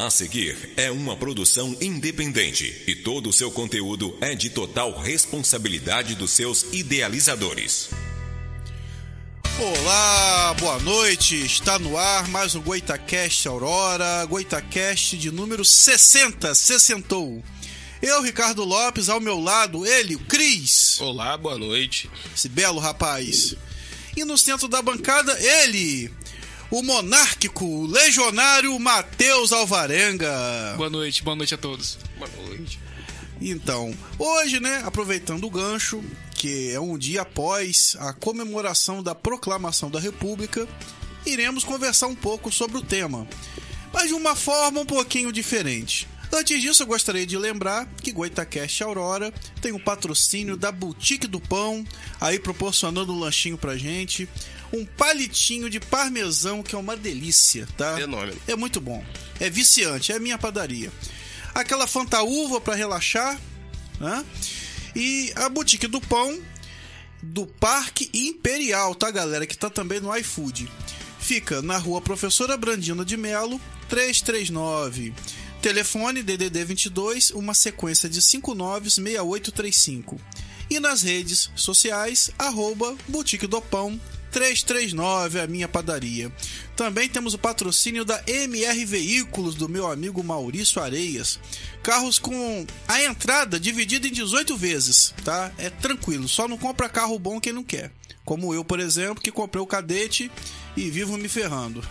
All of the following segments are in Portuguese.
a seguir é uma produção independente e todo o seu conteúdo é de total responsabilidade dos seus idealizadores. Olá, boa noite. Está no ar mais um Goitacast Aurora, Goitacast de número 60, sessentou. Eu, Ricardo Lopes, ao meu lado, ele, o Cris. Olá, boa noite. Esse belo rapaz. E no centro da bancada, ele, o monárquico, o legionário Matheus Alvarenga. Boa noite, boa noite a todos. Boa noite. Então, hoje, né, aproveitando o gancho, que é um dia após a comemoração da proclamação da República, iremos conversar um pouco sobre o tema, mas de uma forma um pouquinho diferente. Antes disso, eu gostaria de lembrar que Goitacast Aurora tem o patrocínio da Boutique do Pão, aí proporcionando um lanchinho pra gente. Um palitinho de parmesão, que é uma delícia, tá? Fenômeno. É muito bom. É viciante, é minha padaria. Aquela fantaúva para relaxar, né? E a Boutique do Pão do Parque Imperial, tá, galera? Que tá também no iFood. Fica na rua Professora Brandina de Melo, 339. Telefone DDD 22, uma sequência de 596835. E nas redes sociais, arroba Boutique do Pão 339, a minha padaria. Também temos o patrocínio da MR Veículos, do meu amigo Maurício Areias. Carros com a entrada dividida em 18 vezes, tá? É tranquilo, só não compra carro bom quem não quer. Como eu, por exemplo, que comprei o cadete e vivo me ferrando.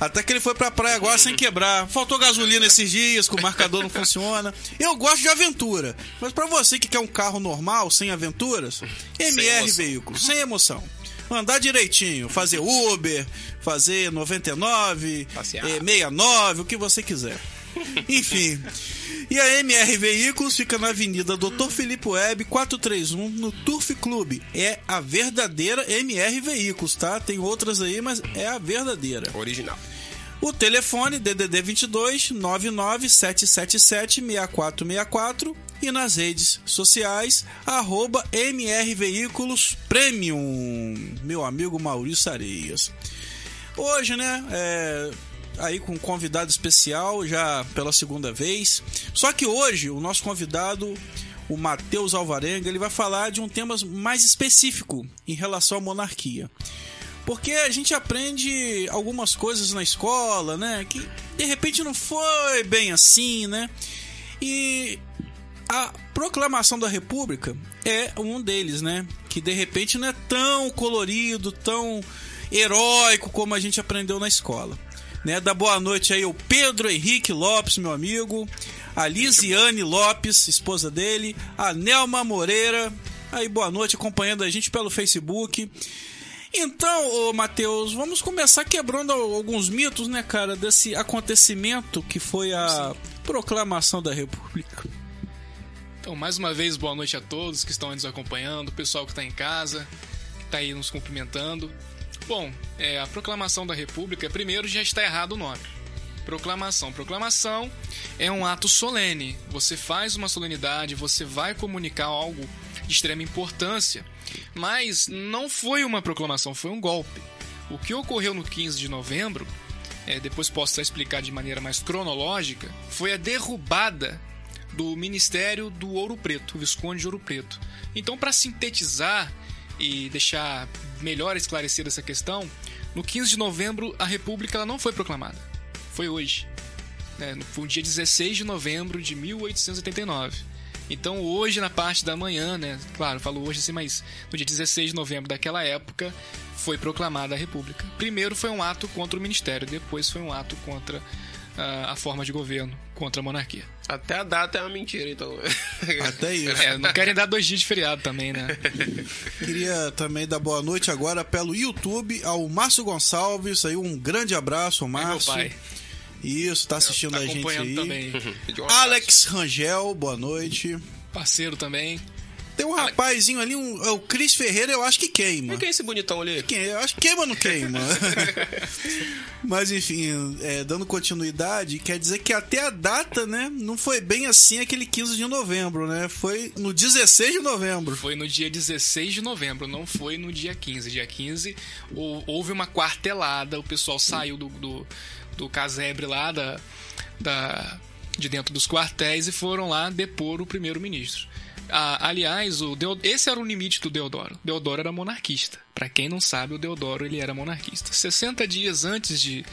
Até que ele foi pra praia agora sem quebrar. Faltou gasolina esses dias, que o marcador não funciona. Eu gosto de aventura. Mas para você que quer um carro normal, sem aventuras, MR emoção. Veículos, sem emoção. Andar direitinho, fazer Uber, fazer 99, Passear. eh, 69, o que você quiser. Enfim. E a MR Veículos fica na Avenida Dr. Filipe Web 431 no Turf Clube. É a verdadeira MR Veículos, tá? Tem outras aí, mas é a verdadeira. Original. O telefone DDD 22 99777 6464 e nas redes sociais arroba MR Veículos Premium. Meu amigo Maurício Areias. Hoje, né, é, aí com um convidado especial já pela segunda vez. Só que hoje o nosso convidado, o Matheus Alvarenga, ele vai falar de um tema mais específico em relação à monarquia. Porque a gente aprende algumas coisas na escola, né? Que de repente não foi bem assim, né? E a proclamação da República é um deles, né? Que de repente não é tão colorido, tão heróico como a gente aprendeu na escola. Né? Dá boa noite aí ao Pedro Henrique Lopes, meu amigo, a Lisiane Lopes, esposa dele, a Nelma Moreira, aí boa noite acompanhando a gente pelo Facebook. Então, ô Matheus, vamos começar quebrando alguns mitos, né, cara, desse acontecimento que foi a proclamação da República. Então, mais uma vez, boa noite a todos que estão nos acompanhando, o pessoal que está em casa, que está aí nos cumprimentando. Bom, é, a proclamação da República, primeiro já está errado o nome. Proclamação. Proclamação é um ato solene. Você faz uma solenidade, você vai comunicar algo de extrema importância. Mas não foi uma proclamação, foi um golpe. O que ocorreu no 15 de novembro, é, depois posso explicar de maneira mais cronológica, foi a derrubada do Ministério do Ouro Preto, o Visconde de Ouro Preto. Então, para sintetizar e deixar melhor esclarecida essa questão, no 15 de novembro a República não foi proclamada. Foi hoje. né? Foi o dia 16 de novembro de 1889. Então hoje, na parte da manhã, né? Claro, falo hoje assim, mas no dia 16 de novembro daquela época foi proclamada a República. Primeiro foi um ato contra o Ministério, depois foi um ato contra ah, a forma de governo, contra a monarquia. Até a data é uma mentira, então. Até isso. É, não querem dar dois dias de feriado também, né? Queria também dar boa noite agora pelo YouTube ao Márcio Gonçalves, aí um grande abraço ao É meu Márcio. pai. Isso, tá assistindo Tá a gente acompanhando aí. também. Alex Rangel, boa noite. Parceiro também. Tem um rapazinho ali, um, é o Cris Ferreira, eu acho que queima. E quem é esse bonitão ali? Quem- Eu acho que queima ou não queima. Mas enfim, é, dando continuidade, quer dizer que até a data, né, não foi bem assim aquele 15 de novembro, né? Foi no 16 de novembro. Foi no dia 16 de novembro, não foi no dia 15. Dia 15 hou- houve uma quartelada, o pessoal saiu do, do, do casebre lá da, da, de dentro dos quartéis e foram lá depor o primeiro-ministro. Ah, aliás, o Deo- esse era o limite do Deodoro. Deodoro era monarquista. Pra quem não sabe, o Deodoro ele era monarquista. 60 dias antes de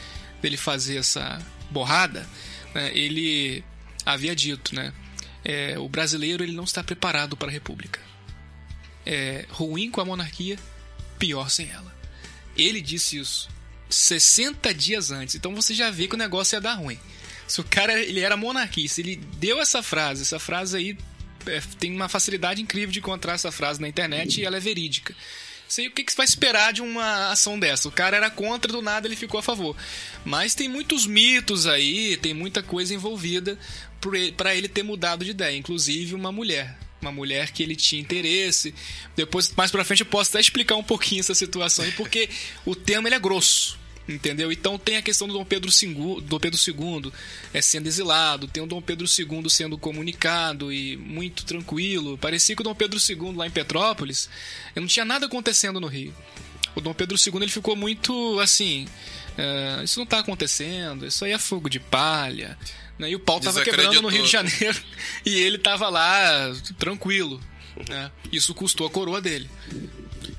dele fazer essa borrada, né, ele havia dito, né? é, o brasileiro ele não está preparado para a república é, ruim com a monarquia, pior sem ela. Ele disse isso 60 dias antes. Então você já vê que o negócio ia dar ruim. Se o cara ele era monarquista, ele deu essa frase, essa frase aí é, tem uma facilidade incrível de encontrar essa frase na internet e ela é verídica. Sei o que, que você vai esperar de uma ação dessa. O cara era contra, do nada ele ficou a favor. Mas tem muitos mitos aí, tem muita coisa envolvida para ele ter mudado de ideia. Inclusive uma mulher. Uma mulher que ele tinha interesse. Depois, mais pra frente, eu posso até explicar um pouquinho essa situação aí, porque o tema ele é grosso. Entendeu? Então tem a questão do Dom Pedro II, Dom Pedro II é, sendo exilado, tem o Dom Pedro II sendo comunicado e muito tranquilo. Parecia que o Dom Pedro II lá em Petrópolis não tinha nada acontecendo no Rio. O Dom Pedro II ele ficou muito assim. "Ah, isso não tá acontecendo, isso aí é fogo de palha. né? E o pau tava quebrando no Rio de. Janeiro e ele tava lá tranquilo. né? Isso custou a coroa dele.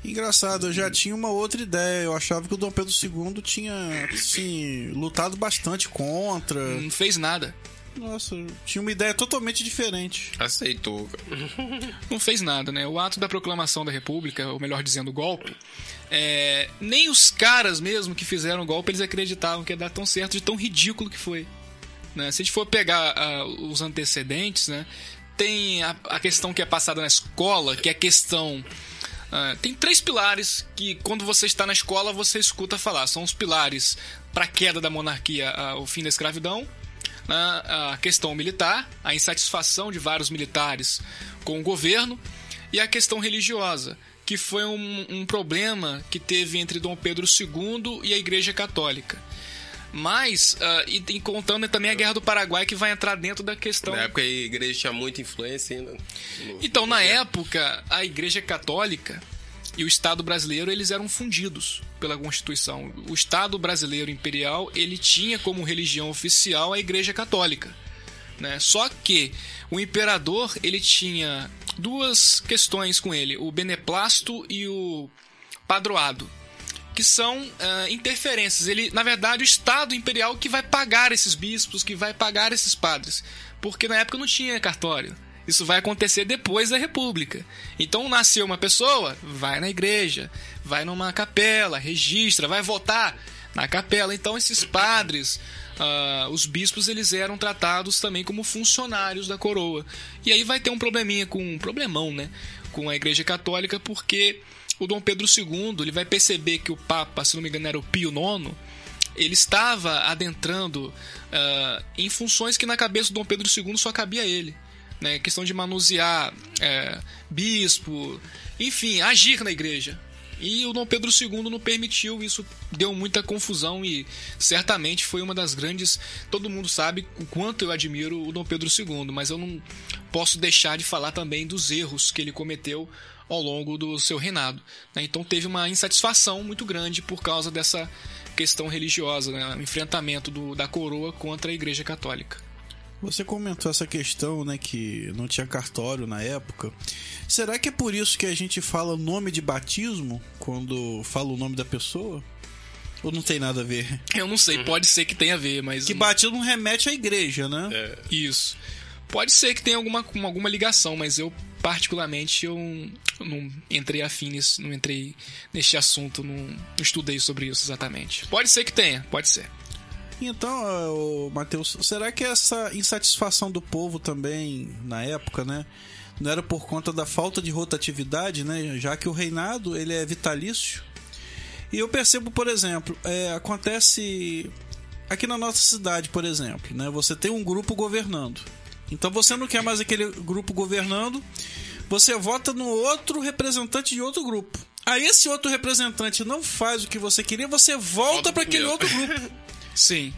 Engraçado, eu já tinha uma outra ideia. Eu achava que o Dom Pedro II tinha, assim, lutado bastante contra. Não fez nada. Nossa, tinha uma ideia totalmente diferente. Aceitou, cara. não fez nada, né? O ato da proclamação da República, ou melhor dizendo, o golpe, é, nem os caras mesmo que fizeram o golpe, eles acreditavam que ia dar tão certo de tão ridículo que foi. Né? Se a gente for pegar ah, os antecedentes, né? Tem a, a questão que é passada na escola, que é a questão... ah, tem três pilares que, quando você está na escola, você escuta falar. São os pilares para a queda da monarquia, ah, o fim da escravidão, né, a questão militar, a insatisfação de vários militares com o governo e a questão religiosa, que foi um, um problema que teve entre Dom Pedro II e a Igreja Católica. Mas, ah, e, e contando também a Guerra do Paraguai, que vai entrar dentro da questão. Na época a igreja tinha muita influência ainda. no- Então, na época, a Igreja Católica e o Estado brasileiro eles eram fundidos pela Constituição. O Estado brasileiro imperial ele tinha como religião oficial a Igreja Católica, né? Só que o imperador ele tinha duas questões com ele: o beneplácito e o padroado que são ah, interferências. Ele, na verdade, o Estado imperial que vai pagar esses bispos, que vai pagar esses padres, porque na época não tinha cartório. Isso vai acontecer depois da República. Então nasceu uma pessoa, vai na igreja, vai numa capela, registra, vai votar na capela. Então esses padres, ah, os bispos, eles eram tratados também como funcionários da coroa. E aí vai ter um probleminha com um problemão, né, com a Igreja Católica, porque o Dom Pedro II ele vai perceber que o Papa, se não me engano, era o Pio IX, ele estava adentrando ah, em funções que na cabeça do Dom Pedro II só cabia a ele. Né? Questão de manusear é, bispo, enfim, agir na igreja. E o Dom Pedro II não permitiu, isso deu muita confusão e certamente foi uma das grandes. Todo mundo sabe o quanto eu admiro o Dom Pedro II, mas eu não posso deixar de falar também dos erros que ele cometeu ao longo do seu reinado. né? Então teve uma insatisfação muito grande por causa dessa questão religiosa, né? o enfrentamento do- da coroa contra a Igreja Católica. Você comentou essa questão, né, que não tinha cartório na época. Será que é por isso que a gente fala nome de batismo quando fala o nome da pessoa? Ou não tem nada a ver? Eu não sei, pode ser que tenha a ver, mas. Que batismo remete à igreja, né? É, Isso. Pode ser que tenha alguma, alguma ligação, mas eu, particularmente, eu não entrei afim nisso, não entrei neste assunto, não, estudei sobre isso exatamente. Pode ser que tenha, pode ser. Então, ô, Matheus, será que essa insatisfação do povo também, na época, né? Não era por conta da falta de rotatividade, né? Já que o reinado, ele é vitalício. E eu percebo, por exemplo, é, acontece aqui na nossa cidade, por exemplo, né? Você tem um grupo governando. Então você não quer mais aquele grupo governando, você vota no outro representante de outro grupo. Aí esse outro representante não faz o que você queria, você volta para aquele outro grupo. Sim.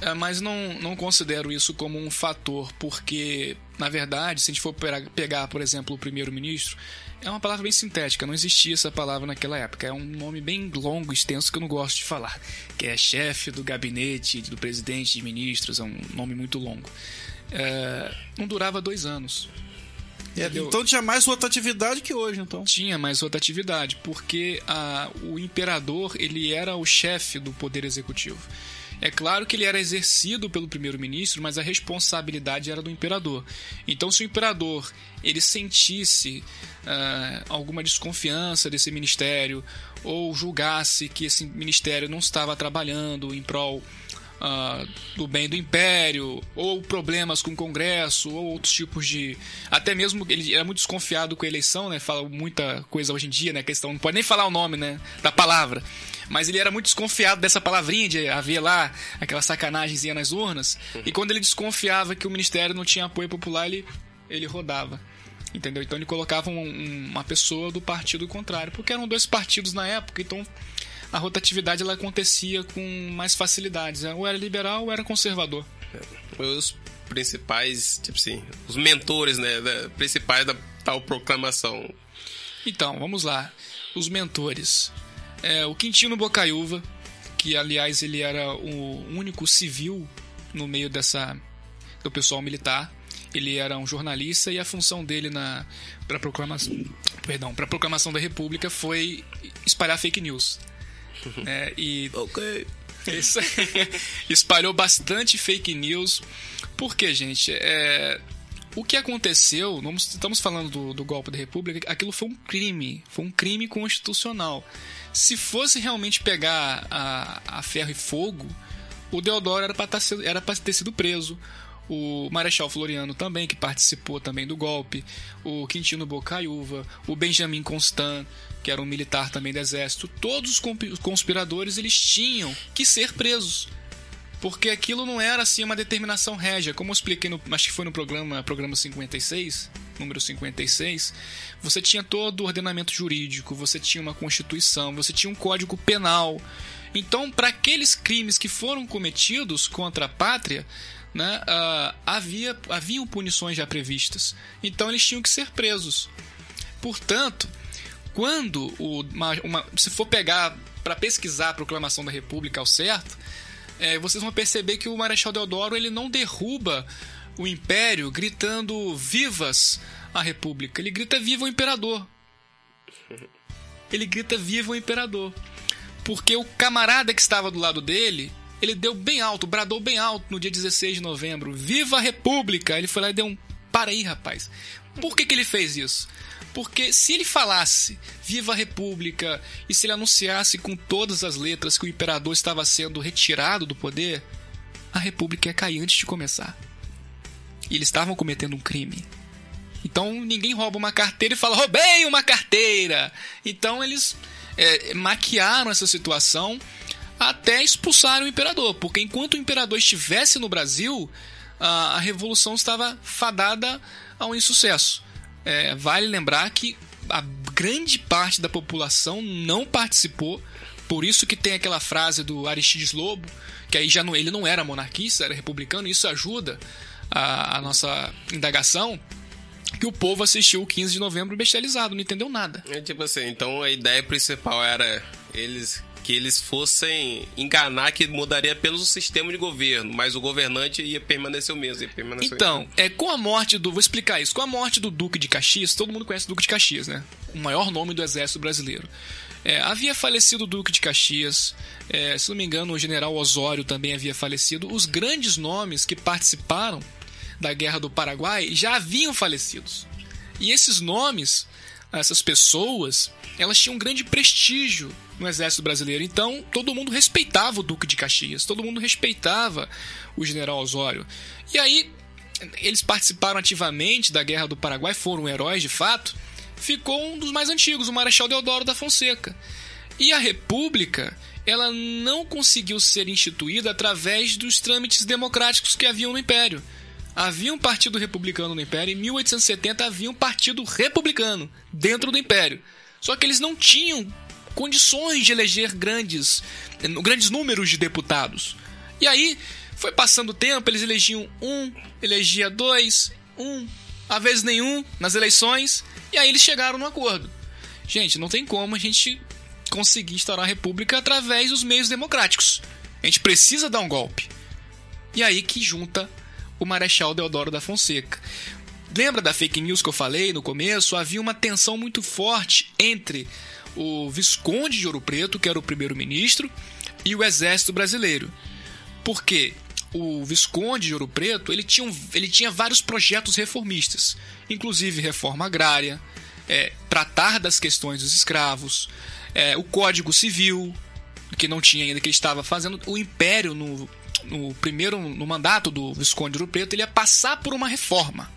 É, mas não, não considero isso como um fator, porque, na verdade, se a gente for pegar, por exemplo, o primeiro-ministro, é uma palavra bem sintética, não existia essa palavra naquela época. É um nome bem longo, extenso, que eu não gosto de falar. Que é chefe do gabinete, do presidente de ministros, é um nome muito longo. É, não durava dois anos. Entendeu? Então tinha mais rotatividade que hoje, então. tinha mais rotatividade, porque a, o imperador ele era o chefe do poder executivo. É claro que ele era exercido pelo primeiro-ministro, mas a responsabilidade era do imperador. Então, se o imperador ele sentisse ah, alguma desconfiança desse ministério ou julgasse que esse ministério não estava trabalhando em prol ah, do bem do império, ou problemas com o Congresso, ou outros tipos de. Até mesmo ele era muito desconfiado com a eleição, né? Fala muita coisa hoje em dia, né? Questão, não pode nem falar o nome, né? Da palavra. Mas ele era muito desconfiado dessa palavrinha de haver lá aquela sacanagemzinha nas urnas. E quando ele desconfiava que o ministério não tinha apoio popular, ele, ele rodava. Entendeu? Então ele colocava um- um- uma pessoa do partido contrário, porque eram dois partidos na época, então a rotatividade ela acontecia com mais facilidades. né? Ou era liberal ou era conservador. Os principais, tipo assim, os mentores, né? da- principais da tal proclamação. Então, vamos lá. Os mentores. É, o Quintino Bocaiúva, que aliás ele era o único civil no meio dessa do pessoal militar. Ele era um jornalista e a função dele na para proclamação, perdão, para proclamação da República foi espalhar fake news. É, e Ok. Isso espalhou bastante fake news. Porque, gente, é, o que aconteceu, vamos- estamos falando do, do golpe da República, aquilo foi um crime, foi um crime constitucional. Se fosse realmente pegar a, a ferro e fogo, o Deodoro era para pra ter sido preso. O Marechal Floriano também, que participou também do golpe. O Quintino Bocaiúva. O Benjamin Constant, que era um militar também do exército. Todos os conspiradores, eles tinham que ser presos. Porque aquilo não era assim uma determinação régia. Como eu expliquei, no, acho que foi no programa, programa 56, número 56, você tinha todo o ordenamento jurídico, você tinha uma constituição, você tinha um código penal. Então, para aqueles crimes que foram cometidos contra a pátria, né, ah, havia, haviam punições já previstas. Então, eles tinham que ser presos. Portanto, quando o, uma, uma- se for pegar para pesquisar a proclamação da República ao certo, é, vocês vão perceber que o Marechal Deodoro ele não derruba o Império gritando vivas a República. Ele grita viva o Imperador. Ele grita viva o Imperador. Porque o camarada que estava do lado dele, ele deu bem alto, bradou bem alto no dia 16 de novembro. Viva a República! Ele foi lá e deu um. Para aí, rapaz. Por que, que ele fez isso? Porque se ele falasse Viva a República e se ele anunciasse com todas as letras que o imperador estava sendo retirado do poder, a República ia cair antes de começar. E eles estavam cometendo um crime. Então ninguém rouba uma carteira e fala roubei uma carteira. Então eles é, maquiaram essa situação até expulsar o imperador, porque enquanto o imperador estivesse no Brasil, a, a revolução estava fadada ao insucesso. É, vale lembrar que a grande parte da população não participou, por isso que tem aquela frase do Aristides Lobo, que aí já não, ele não era monarquista, era republicano, e isso ajuda a, a nossa indagação, que o povo assistiu o 15 de novembro bestializado, não entendeu nada. É tipo assim, então a ideia principal era eles que eles fossem enganar que mudaria apenas o sistema de governo, mas o governante ia permanecer o mesmo. Permanecer Então, mesmo. é, com a morte do. Vou explicar isso. Com a morte do Duque de Caxias, todo mundo conhece o Duque de Caxias, né? O maior nome do exército brasileiro. É, havia falecido o Duque de Caxias, é, se não me engano, o general Osório também havia falecido. Os grandes nomes que participaram da Guerra do Paraguai já haviam falecidos. E esses nomes, essas pessoas, elas tinham um grande prestígio no exército brasileiro. Então, todo mundo respeitava o Duque de Caxias, todo mundo respeitava o general Osório. E aí, eles participaram ativamente da Guerra do Paraguai, foram heróis de fato. Ficou um dos mais antigos, o Marechal Deodoro da Fonseca. E a República, ela não conseguiu ser instituída através dos trâmites democráticos que haviam no Império. Havia um partido republicano no Império, em 1870 havia um partido republicano dentro do Império. Só que eles não tinham condições de eleger grandes, grandes números de deputados. E aí, foi passando o tempo, eles elegiam um, elegia dois, um, às vezes nenhum nas eleições, e aí eles chegaram no acordo. Gente, não tem como a gente conseguir instaurar a república através dos meios democráticos. A gente precisa dar um golpe. E aí que junta o Marechal Deodoro da Fonseca. Lembra da fake news que eu falei no começo? Havia uma tensão muito forte entre o Visconde de Ouro Preto, que era o primeiro-ministro, e o exército brasileiro. Por quê? O Visconde de Ouro Preto ele tinha, ele tinha vários projetos reformistas, inclusive reforma agrária, é, tratar das questões dos escravos, é, o Código Civil, que não tinha ainda, que ele estava fazendo. O Império, no, no primeiro no mandato do Visconde de Ouro Preto, ele ia passar por uma reforma.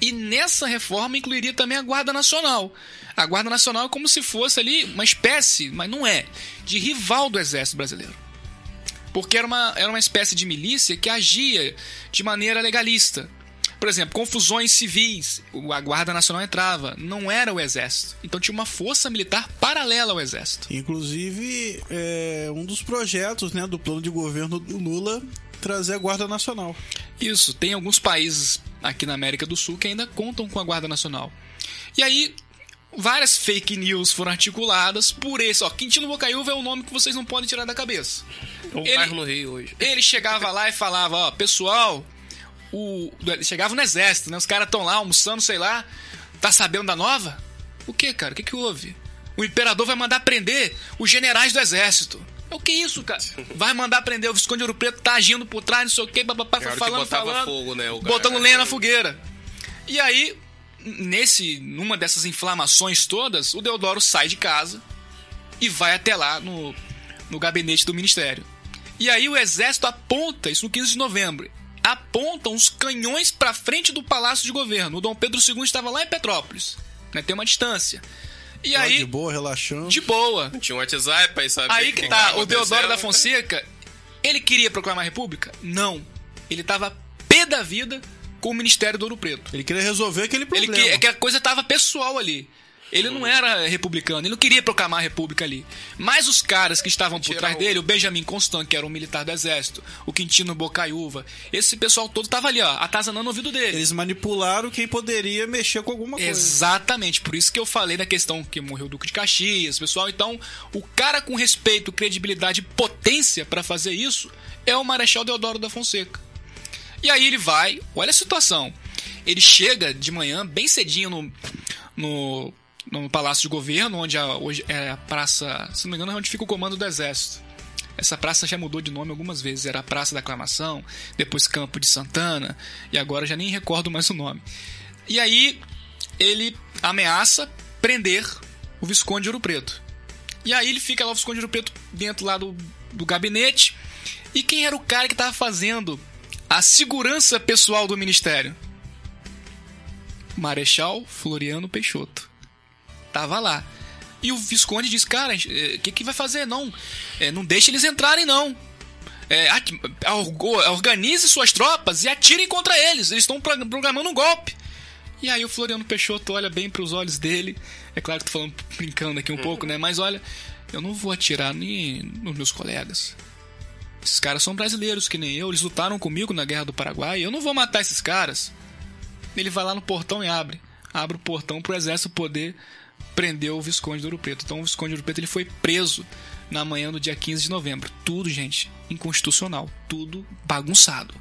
E nessa reforma incluiria também a Guarda Nacional. A Guarda Nacional é como se fosse ali uma espécie, mas não é, de rival do Exército Brasileiro. Porque era uma, era uma espécie de milícia que agia de maneira legalista. Por exemplo, confusões civis, a Guarda Nacional entrava, não era o Exército. Então tinha uma força militar paralela ao Exército. Inclusive, é, um dos projetos né, do plano de governo do Lula trazer a Guarda Nacional. Isso, tem alguns países aqui na América do Sul que ainda contam com a Guarda Nacional. E aí, várias fake news foram articuladas por esse. Ó, Quintino Bocaiúva é o nome que vocês não podem tirar da cabeça. Um Ele- bairro no Rio hoje. Ele chegava lá e falava, ó, pessoal, o ele chegava no exército, né? Os caras estão lá almoçando, sei lá, tá sabendo da nova? O que, cara? O que que houve? O imperador vai mandar prender os generais do exército. É o que isso, cara? Vai mandar prender o Visconde de Ouro Preto, tá agindo por trás, não sei o É a hora que falando, falando, fogo, né, botando lenha na fogueira. E aí, nesse, numa dessas inflamações todas, o Deodoro sai de casa e vai até lá no, no gabinete do ministério. E aí o exército aponta, isso no 15 de novembro, apontam os canhões para frente do palácio de governo. O Dom Pedro II estava lá em Petrópolis, né, tem uma distância. E Lá aí, de boa, relaxando. de boa. Tinha um WhatsApp aí, sabe? Aí que tá, o Deodoro da. Fonseca, ele queria proclamar a república? Não. Ele tava pé da vida com o Ministério do Ouro Preto. Ele queria resolver aquele Ele problema. que, é que a coisa tava pessoal ali. Ele não era republicano, ele não queria proclamar a república ali. Mas os caras que estavam por trás dele, o Benjamin Constant, que era um militar do exército, o Quintino Bocaiúva, esse pessoal todo tava ali, ó, atazanando o ouvido dele. Eles manipularam quem poderia mexer com alguma coisa. Exatamente, por isso que eu falei da questão que morreu o Duque de Caxias, pessoal. Então, o cara com respeito, credibilidade e potência pra fazer isso é o Marechal Deodoro da Fonseca. E aí ele vai, olha a situação. Ele chega de manhã, bem cedinho, no, no, no Palácio de Governo, onde a, hoje é a praça, se não me engano, é onde fica o comando do Exército. Essa praça já mudou de nome algumas vezes. Era Praça da Aclamação, depois Campo de Santana, e agora já nem recordo mais o nome. E aí ele ameaça prender o Visconde de Ouro Preto. E aí ele fica lá, o Visconde de Ouro Preto, dentro lá do, do gabinete. E quem era o cara que estava fazendo a segurança pessoal do ministério? Marechal Floriano Peixoto. Tava lá. E o Visconde disse, cara, o que, que vai fazer? Não, eh, não deixe eles entrarem, não. É, orgo- organize suas tropas e atirem contra eles. Eles estão pro- programando um golpe. E aí o Floriano Peixoto olha bem pros olhos dele. É claro que tô falando brincando aqui um pouco, né? Mas olha, eu não vou atirar nem nos meus colegas. Esses caras são brasileiros que nem eu, eles lutaram comigo na Guerra do Paraguai. Eu não vou matar esses caras. Ele vai lá no portão e abre. Abre o portão pro exército poder prender o Visconde de Ouro Preto. Então o Visconde de Ouro Preto ele foi preso na manhã do dia 15 de novembro. Tudo, gente, inconstitucional. Tudo bagunçado.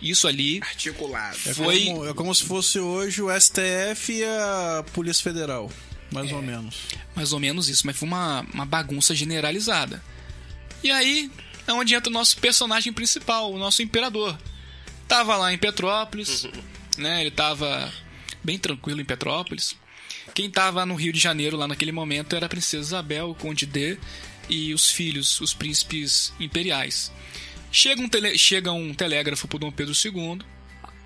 Isso ali Articulado. É, foi- como, é como se fosse hoje o STF e a Polícia Federal. Mais ou menos. mais ou menos isso, mas foi uma, uma bagunça generalizada. E aí é onde entra o nosso personagem principal, o nosso imperador. Tava lá em Petrópolis, né? Ele tava bem tranquilo em Petrópolis. Quem tava no Rio de Janeiro lá naquele momento era a princesa Isabel, o conde D e os filhos, os príncipes imperiais. Chega um, tele- chega um telégrafo pro Dom Pedro II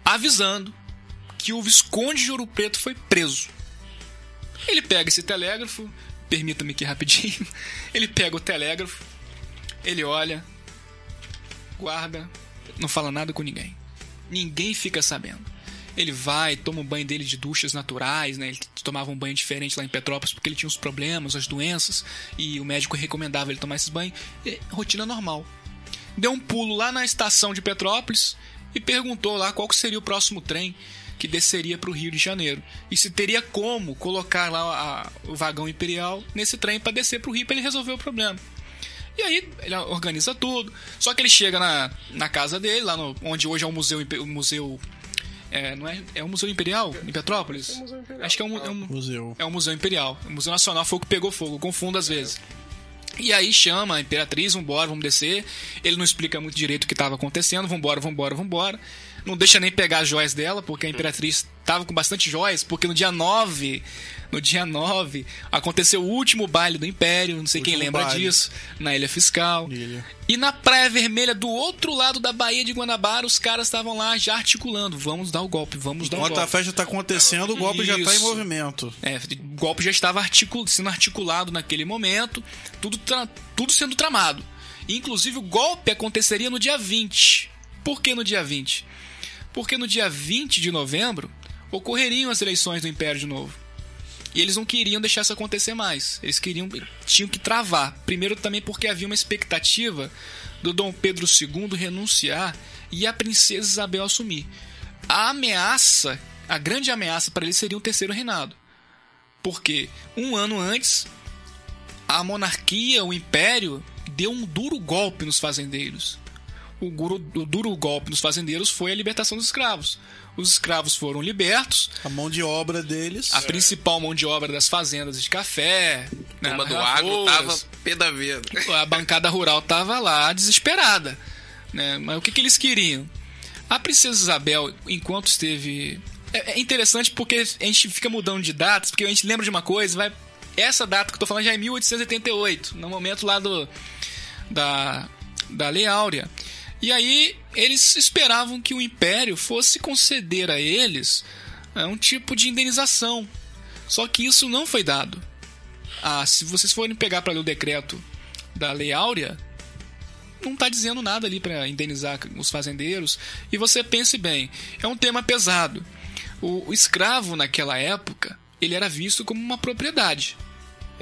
avisando que o Visconde de Ouro Preto foi preso. Ele pega esse telégrafo, permita-me aqui rapidinho. Ele pega o telégrafo, ele olha, guarda, não fala nada com ninguém. Ninguém fica sabendo. Ele vai, toma um banho dele de duchas naturais, né? Ele tomava um banho diferente lá em Petrópolis porque ele tinha os problemas, as doenças, e o médico recomendava ele tomar esses banhos. E, rotina normal. Deu um pulo lá na estação de Petrópolis e perguntou lá qual seria o próximo trem que desceria para o Rio de Janeiro. E se teria como colocar lá a- o vagão imperial nesse trem para descer para o Rio para ele resolver o problema. E aí ele organiza tudo. Só que ele chega na, na casa dele, lá no, onde hoje é o museu, o museu é, não é, é o Museu Imperial em Petrópolis? Acho que é um, é um, Museu. é o Museu Imperial. O Museu Nacional foi o que pegou fogo, confundo às vezes. E aí chama a Imperatriz, vambora, vamos descer. Ele não explica muito direito o que estava acontecendo, vambora, vambora, vambora. Não deixa nem pegar as joias dela, porque a Imperatriz estava com bastante joias, porque no dia 9, no dia 9, aconteceu o último baile do Império, não sei quem lembra baile. disso, na Ilha Fiscal. Ilha. E na Praia Vermelha, do outro lado da Baía de Guanabara, os caras estavam lá já articulando. Vamos dar o golpe, vamos dar o Enquanto golpe. a festa tá acontecendo, o golpe já tá em Isso. movimento. É, o golpe já estava articu- sendo articulado naquele momento, tudo, tra- tudo sendo tramado. Inclusive, o golpe aconteceria no dia 20. Por que no dia 20? Porque no dia 20 de novembro ocorreriam as eleições do Império de novo. E eles não queriam deixar isso acontecer mais. Eles queriam, tinham que travar. Primeiro também porque havia uma expectativa do Dom Pedro II renunciar e a princesa Isabel assumir. A ameaça, a grande ameaça para eles seria um terceiro reinado. Porque um ano antes, a monarquia, o império, deu um duro golpe nos fazendeiros. O, guru- o duro golpe nos fazendeiros foi a libertação dos escravos. Os escravos foram libertos, A mão de obra deles. a principal mão de obra das fazendas de café, né, do agro tava pé da vida. a bancada rural tava lá desesperada. Né? Mas o que, que eles queriam? A princesa Isabel, enquanto esteve. É, é interessante porque a gente fica mudando de datas, porque a gente lembra de uma coisa, vai. Essa data que eu tô falando já é 1888, no momento lá do. Da, da Lei Áurea. E aí eles esperavam que o Império fosse conceder a eles é, um tipo de indenização. Só que isso não foi dado. Ah, se vocês forem pegar para ler o decreto da Lei Áurea, não está dizendo nada ali para indenizar os fazendeiros. E você pense bem, é um tema pesado. O, o escravo naquela época, ele era visto como uma propriedade.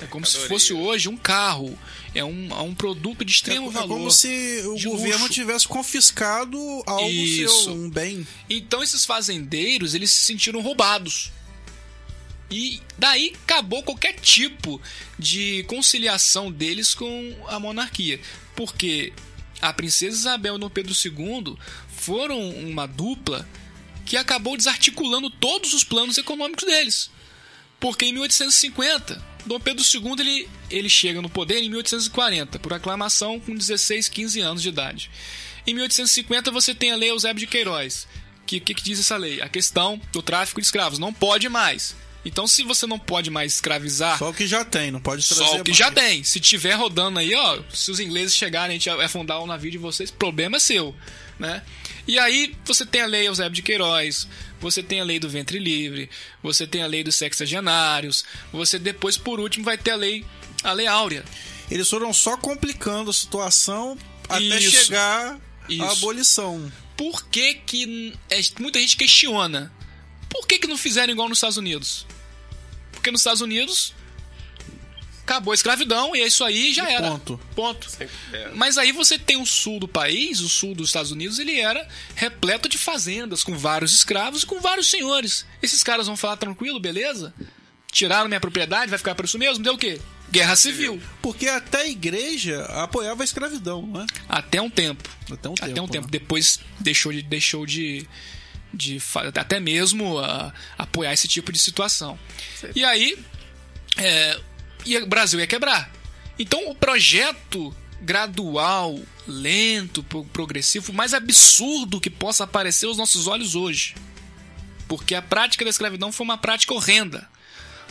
É como se fosse hoje um carro, é um, é um produto de É, extremo é valor. como se o governo luxo. tivesse confiscado algo Isso. seu, um bem. Então esses fazendeiros, eles se sentiram roubados. E daí acabou qualquer tipo de conciliação deles com a monarquia. Porque a princesa Isabel e Dom Pedro II foram uma dupla que acabou desarticulando todos os planos econômicos deles. Porque em 1850, Dom Pedro II ele, ele chega no poder em 1840, por aclamação com 16, 15 anos de idade. Em 1850 você tem a Lei Eusébio de Queiroz. Que o que, que diz essa lei? A questão do tráfico de escravos. Não pode mais. Então, se você não pode mais escravizar Só o que já tem, não pode trazer só o que mais. já tem. Se tiver rodando aí, ó, se os ingleses chegarem a gente afundar o navio de vocês, problema é seu, né? E aí você tem a lei Eusébio de Queiroz, você tem a lei do ventre livre, você tem a lei dos sexagenários, você depois, por último, vai ter a lei, a lei áurea. Eles foram só complicando a situação até Isso. chegar à Isso. abolição. Por que que... é, muita gente questiona. Por que que não fizeram igual nos Estados Unidos? Porque nos Estados Unidos... Acabou a escravidão e é isso aí já E era. ponto. Ponto. É. Mas aí você tem o sul do país, o sul dos Estados Unidos, ele era repleto de fazendas, com vários escravos e com vários senhores. Esses caras vão falar tranquilo, beleza? Tiraram minha propriedade, vai ficar por isso mesmo? Deu o quê? Guerra civil. Porque até a igreja apoiava a escravidão, né? Até um tempo. Até um Até tempo. um tempo. né? Depois deixou de. Deixou de, de até mesmo ah, apoiar esse tipo de situação. E aí. é, ia- o Brasil ia quebrar. Então o projeto gradual, lento, pro- progressivo, mais absurdo que possa aparecer aos nossos olhos hoje. Porque a prática da escravidão foi uma prática horrenda.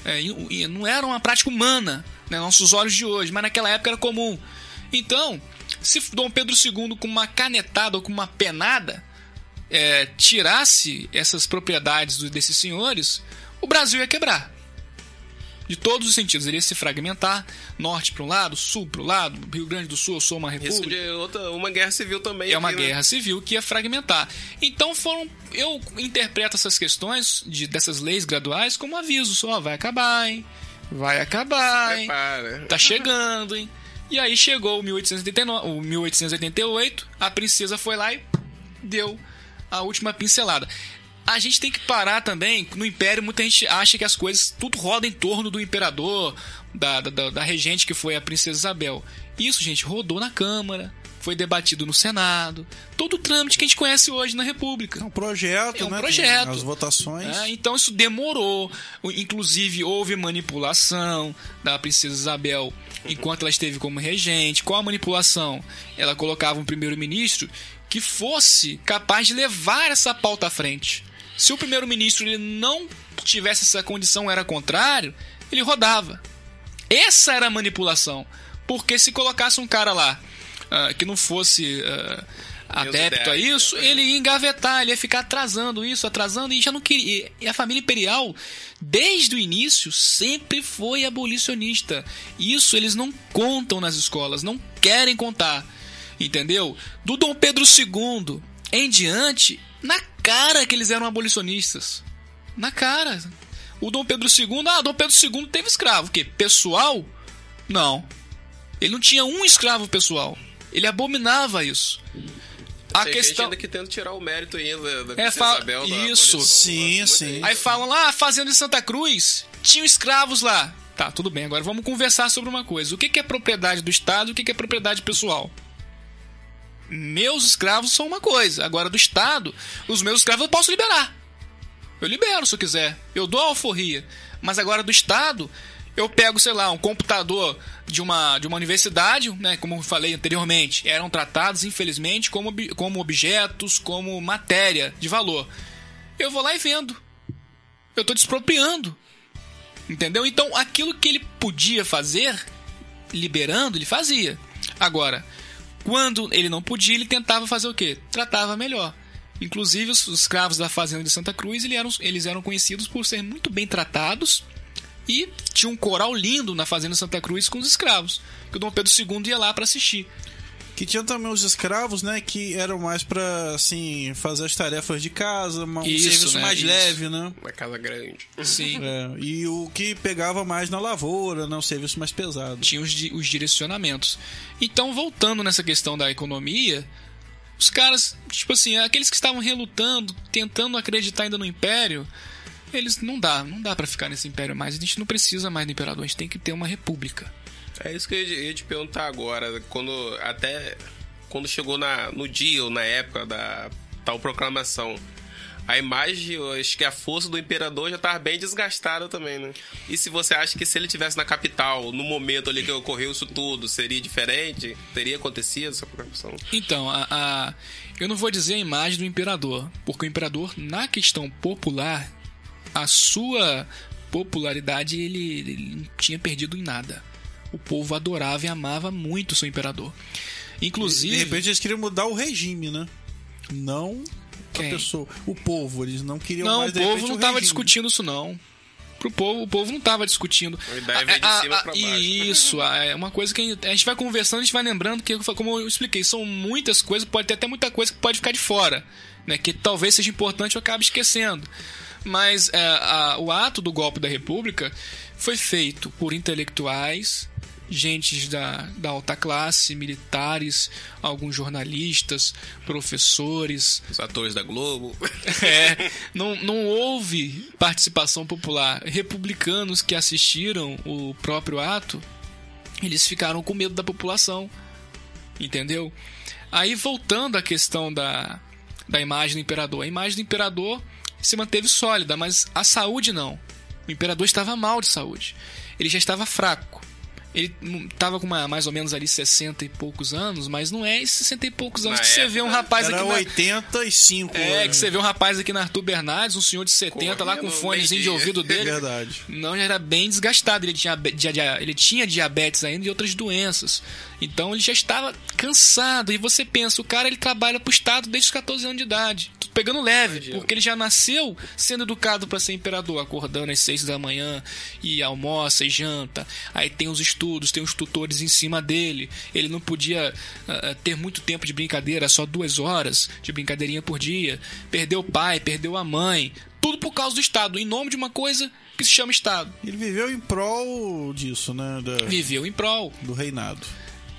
É, e- e não era uma prática humana, né, nossos olhos de hoje, mas naquela época era comum. Então, se Dom Pedro II, com uma canetada ou com uma penada, é, tirasse essas propriedades desses senhores, o Brasil ia quebrar. De todos os sentidos. Ele ia se fragmentar, norte para um lado, sul para o lado, Rio Grande do Sul, eu sou uma república. de outra, uma guerra civil também. É uma aqui, né? guerra civil que ia fragmentar. Então foram. Eu interpreto essas questões de, dessas leis graduais como aviso, só vai acabar, hein? Vai acabar, hein? Tá chegando, hein? E aí chegou o 1889, o 1888, a princesa foi lá e deu a última pincelada. A gente tem que parar também, no Império muita gente acha que as coisas tudo roda em torno do imperador, da, da, da regente que foi a princesa Isabel. Isso, gente, rodou na Câmara, foi debatido no Senado, todo o trâmite que a gente conhece hoje na República. É um projeto, É um né? projeto. As votações. É, então isso demorou. Inclusive, houve manipulação da princesa Isabel enquanto ela esteve como regente. Qual a manipulação? Ela colocava um primeiro-ministro que fosse capaz de levar essa pauta à frente. Se o primeiro-ministro ele não tivesse essa condição, era contrário, ele rodava. Essa era a manipulação. Porque se colocasse um cara lá ah, que não fosse ah, adepto a isso, ele ia engavetar, ele ia ficar atrasando isso, atrasando, e já não queria. E a família imperial, desde o início, sempre foi abolicionista. Isso eles não contam nas escolas, não querem contar. Entendeu? Do Dom Pedro II em diante, na cara que eles eram abolicionistas. Na cara. O Dom Pedro II, ah, Dom Pedro II teve escravo. O quê? Pessoal? Não. Ele não tinha um escravo pessoal. Ele abominava isso. A Tem gente questão. ainda que tenta tirar o mérito ainda da É, fa- Isabel. da isso. abolição. Sim, sim. Aí falam lá, a fazenda de Santa Cruz, tinham escravos lá. Tá, tudo bem, agora vamos conversar sobre uma coisa. O que que é propriedade do Estado e o que que é propriedade pessoal? Meus escravos são uma coisa, agora do Estado, os meus escravos eu posso liberar. Eu libero se eu quiser, eu dou a alforria. Mas agora do Estado, eu pego, sei lá, um computador de uma, de uma universidade, né, como eu falei anteriormente, eram tratados, infelizmente, como, como objetos, como matéria de valor. Eu vou lá e vendo. Eu tô despropriando. Entendeu? Então, aquilo que ele podia fazer, liberando, ele fazia. Agora, quando ele não podia, ele tentava fazer o quê? Tratava melhor. Inclusive, os os escravos da fazenda de Santa Cruz, ele eram- eles eram conhecidos por serem muito bem tratados e tinha um coral lindo na fazenda de Santa Cruz com os escravos, que o Dom Pedro II ia lá para assistir. Que tinha também os escravos, né? Que eram mais pra, assim, fazer as tarefas de casa, uma- um Isso, serviço né, mais isso. leve, né? Uma casa grande. Sim. É, e o que pegava mais na lavoura, né? Um serviço mais pesado. tinha os, di- os direcionamentos. Então, voltando nessa questão da economia, os caras, tipo assim, aqueles que estavam relutando, tentando acreditar ainda no império, eles não dá, não dá pra ficar nesse império mais. A gente não precisa mais do imperador, a gente tem que ter uma república. É isso que eu ia te perguntar agora. Quando até quando chegou na, no dia ou na época da tal proclamação, a imagem, acho que a força do imperador já estava bem desgastada também, né? E se você acha que se ele tivesse na capital, no momento ali que ocorreu isso tudo, seria diferente? Teria acontecido essa proclamação? Então, a, a- eu não vou dizer a imagem do imperador, porque o imperador, na questão popular, a sua popularidade ele, ele não tinha perdido em nada. O povo adorava e amava muito o seu imperador. Inclusive. De repente eles queriam mudar o regime, né? Não a Quem? pessoa. O povo, eles não queriam Não, mais o povo repente, não o estava discutindo isso, não. Pro povo, o povo não estava discutindo. A ideia veio de cima pra baixo. Isso, a- é uma coisa que a gente vai conversando, a gente vai lembrando que, como eu expliquei, são muitas coisas, pode ter até muita coisa que pode ficar de fora, né? Que talvez seja importante eu acabe esquecendo. Mas é, a- o ato do golpe da República foi feito por intelectuais, gentes da, da alta classe, militares, alguns jornalistas, professores, Os atores da Globo. é, não, não houve participação popular. Republicanos que assistiram o próprio ato, eles ficaram com medo da população. Entendeu? Aí voltando à questão da, da imagem do imperador. A imagem do imperador se manteve sólida, mas a saúde não. O imperador estava mal de saúde. Ele já estava fraco. Ele estava com uma- mais ou menos ali 60 e poucos anos, mas não é esses 60 e poucos anos Na que você vê um época, rapaz Era aqui na, 85. é, né? que você vê um rapaz aqui na Arthur Bernardes, um senhor de 70 lá com fonezinho de ouvido dele. Verdade. Não, já era bem desgastado. Ele tinha, dia- dia- ele tinha diabetes ainda e outras doenças. Então ele já estava cansado. E você pensa, o cara ele trabalha pro Estado desde os 14 anos de idade. Pegando leve, porque ele já nasceu sendo educado para ser imperador, acordando às seis da manhã e almoça e janta. Aí tem os estudos, tem os tutores em cima dele. Ele não podia ah, ter muito tempo de brincadeira, só duas horas de brincadeirinha por dia. Perdeu o pai, perdeu a mãe, tudo por causa do Estado, em nome de uma coisa que se chama Estado. Ele viveu em prol disso, né? da- Viveu em prol. do reinado.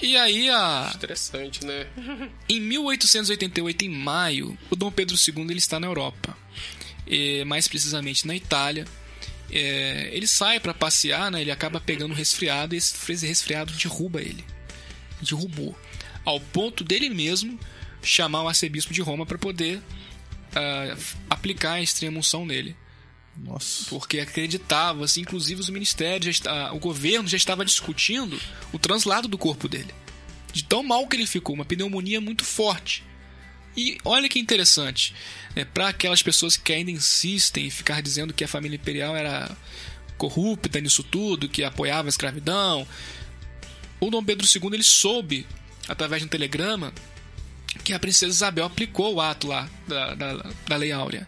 E aí a Interessante, né? Em 1888, em maio, o Dom Pedro II ele está na Europa, Eh, mais precisamente na Itália. Eh, ele sai para passear, né? ele acaba pegando um resfriado e esse resfriado derruba ele. Derrubou. Ao ponto dele mesmo chamar o arcebispo de Roma para poder ah, aplicar a extrema unção nele Nossa. porque acreditava, assim, inclusive os ministérios, está, o governo já estava discutindo o translado do corpo dele. De tão mal que ele ficou, uma pneumonia muito forte. E olha que interessante, né, para aquelas pessoas que ainda insistem em ficar dizendo que a família imperial era corrupta nisso tudo, que apoiava a escravidão, o Dom Pedro II ele soube, através de um telegrama, que a princesa Isabel aplicou o ato lá da, da, da Lei Áurea.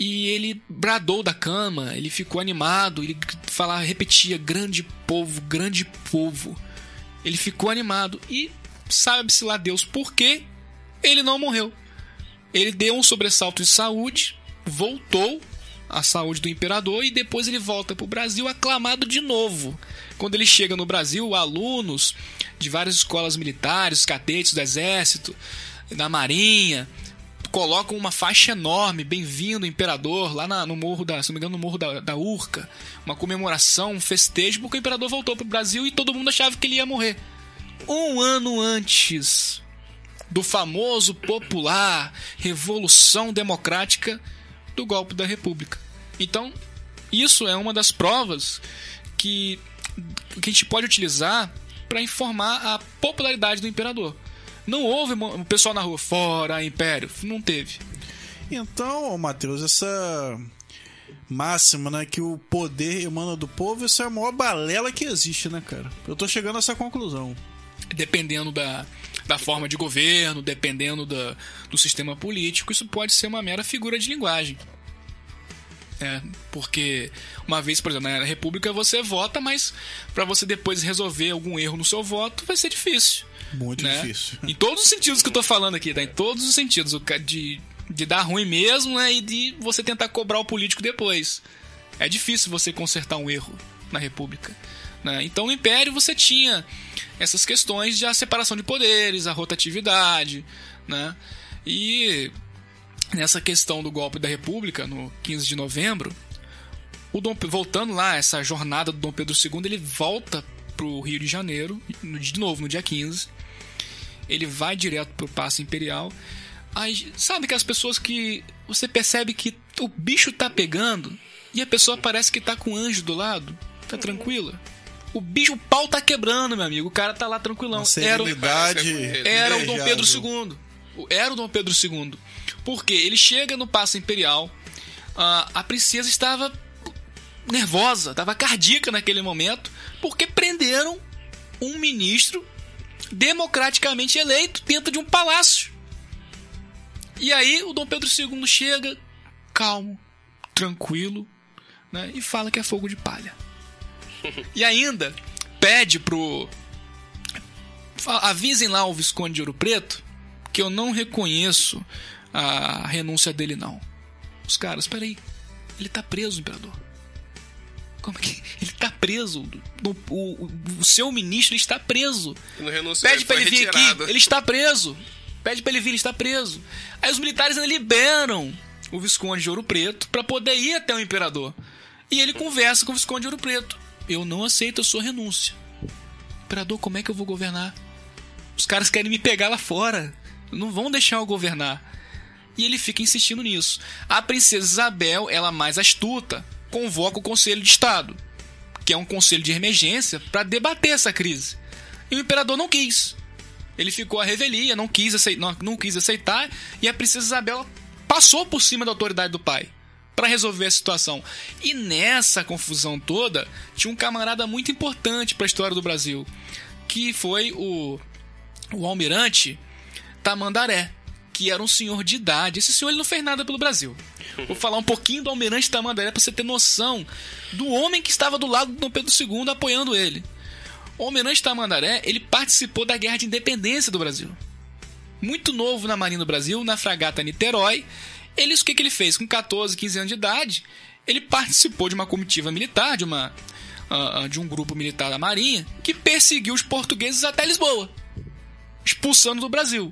E ele bradou da cama, ele ficou animado, ele falava, repetia: grande povo, grande povo. Ele ficou animado e sabe-se lá Deus por que ele não morreu. Ele deu um sobressalto de saúde, voltou à saúde do imperador e depois ele volta para o Brasil aclamado de novo. Quando ele chega no Brasil, alunos de várias escolas militares, cadetes do exército, da marinha, colocam uma faixa enorme, bem-vindo imperador, lá na- no morro da, se não me engano, no morro da, da Urca, uma comemoração, um festejo, porque o imperador voltou pro Brasil e todo mundo achava que ele ia morrer. Um ano antes do famoso popular Revolução Democrática do golpe da República. Então, isso é uma das provas que, que a gente pode utilizar para informar a popularidade do imperador. Não houve o pessoal na rua, fora império. Não teve. Então, Matheus, essa máxima, né, que o poder emana do povo, isso é a maior balela que existe, né, cara? Eu tô chegando a essa conclusão. Dependendo da, da forma de governo, dependendo da, do sistema político, isso pode ser uma mera figura de linguagem. É, porque uma vez, por exemplo, na República você vota, mas para você depois resolver algum erro no seu voto vai ser difícil. Muito né? difícil. Em todos os sentidos que eu tô falando aqui, tá? Em todos os sentidos. De, de dar ruim mesmo, né? E de você tentar cobrar o político depois. É difícil você consertar um erro na República. né? Então no Império você tinha essas questões de a separação de poderes, a rotatividade, né? E nessa questão do golpe da República, no 15 de novembro, o Dom, voltando lá, essa jornada do Dom Pedro II, ele volta pro Rio de Janeiro, de novo, no dia 15. Ele vai direto pro Paço Imperial. Aí, sabe aquelas pessoas que você percebe que o bicho tá pegando e a pessoa parece que tá com um anjo do lado? Tá tranquila? O bicho, o pau tá quebrando, meu amigo. O cara tá lá tranquilão. Era. Parece- era o Dom Pedro. II. O- Era o Dom Pedro II. Porque ele chega no Paço Imperial, a, a princesa estava nervosa, estava cardíaca naquele momento, porque prenderam um ministro democraticamente eleito dentro de um palácio. E aí o Dom Pedro II chega calmo, tranquilo, né, e fala que é fogo de palha. E ainda pede pro avisem lá o Visconde de Ouro Preto que eu não reconheço a renúncia dele, não. Os caras, peraí, ele tá preso, imperador. Como é que. Ele tá preso. O, o- o seu ministro está preso. Renunciou, Pede pra ele vir retirado. aqui, ele está preso. Pede pra ele vir, ele está preso. Aí os militares ainda liberam o Visconde de Ouro Preto pra poder ir até o imperador. E ele conversa com o Visconde de Ouro Preto. Eu não aceito a sua renúncia. Imperador, como é que eu vou governar? Os caras querem me pegar lá fora. Não vão deixar eu governar. E ele fica insistindo nisso. A princesa Isabel, ela mais astuta, convoca o Conselho de Estado, que é um conselho de emergência, para debater essa crise. E o imperador não quis. Ele ficou à revelia, não quis, acei- não, não quis aceitar, e a princesa Isabel passou por cima da autoridade do pai para resolver a situação. E nessa confusão toda, tinha um camarada muito importante para a história do Brasil, que foi o, o almirante Tamandaré, que era um senhor de idade. Esse senhor ele não fez nada pelo Brasil. Vou falar um pouquinho do almirante Tamandaré para você ter noção do homem que estava do lado do Dom Pedro II apoiando ele. O almirante Tamandaré ele participou da Guerra de Independência do Brasil. Muito novo na Marinha do Brasil, na fragata Niterói. Ele, o que, que ele fez? Com 14, 15 anos de idade, ele participou de uma comitiva militar, de, uma, uh, de um grupo militar da Marinha, que perseguiu os portugueses até Lisboa, expulsando do Brasil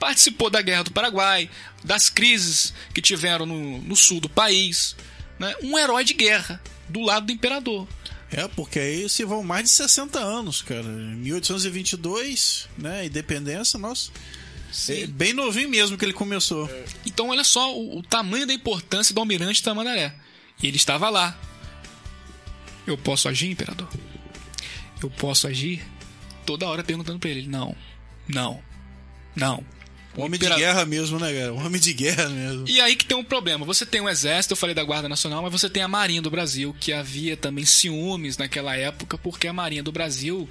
participou da Guerra do Paraguai, das crises que tiveram no, no sul do país. Né? Um herói de guerra, do lado do imperador. É, porque aí se vão mais de 60 anos, cara. 1822, né? Independência, nossa. É bem novinho mesmo que ele começou. É. Então, olha só o, o, tamanho da importância do almirante Tamandaré. E ele estava lá. Eu posso agir, imperador? Eu posso agir? Toda hora perguntando para ele: não, não, não. Homem de guerra mesmo, né, cara? Homem de guerra mesmo. E aí que tem um problema. Você tem o exército, eu falei da Guarda Nacional, mas você tem a Marinha do Brasil, que havia também ciúmes naquela época, porque a Marinha do Brasil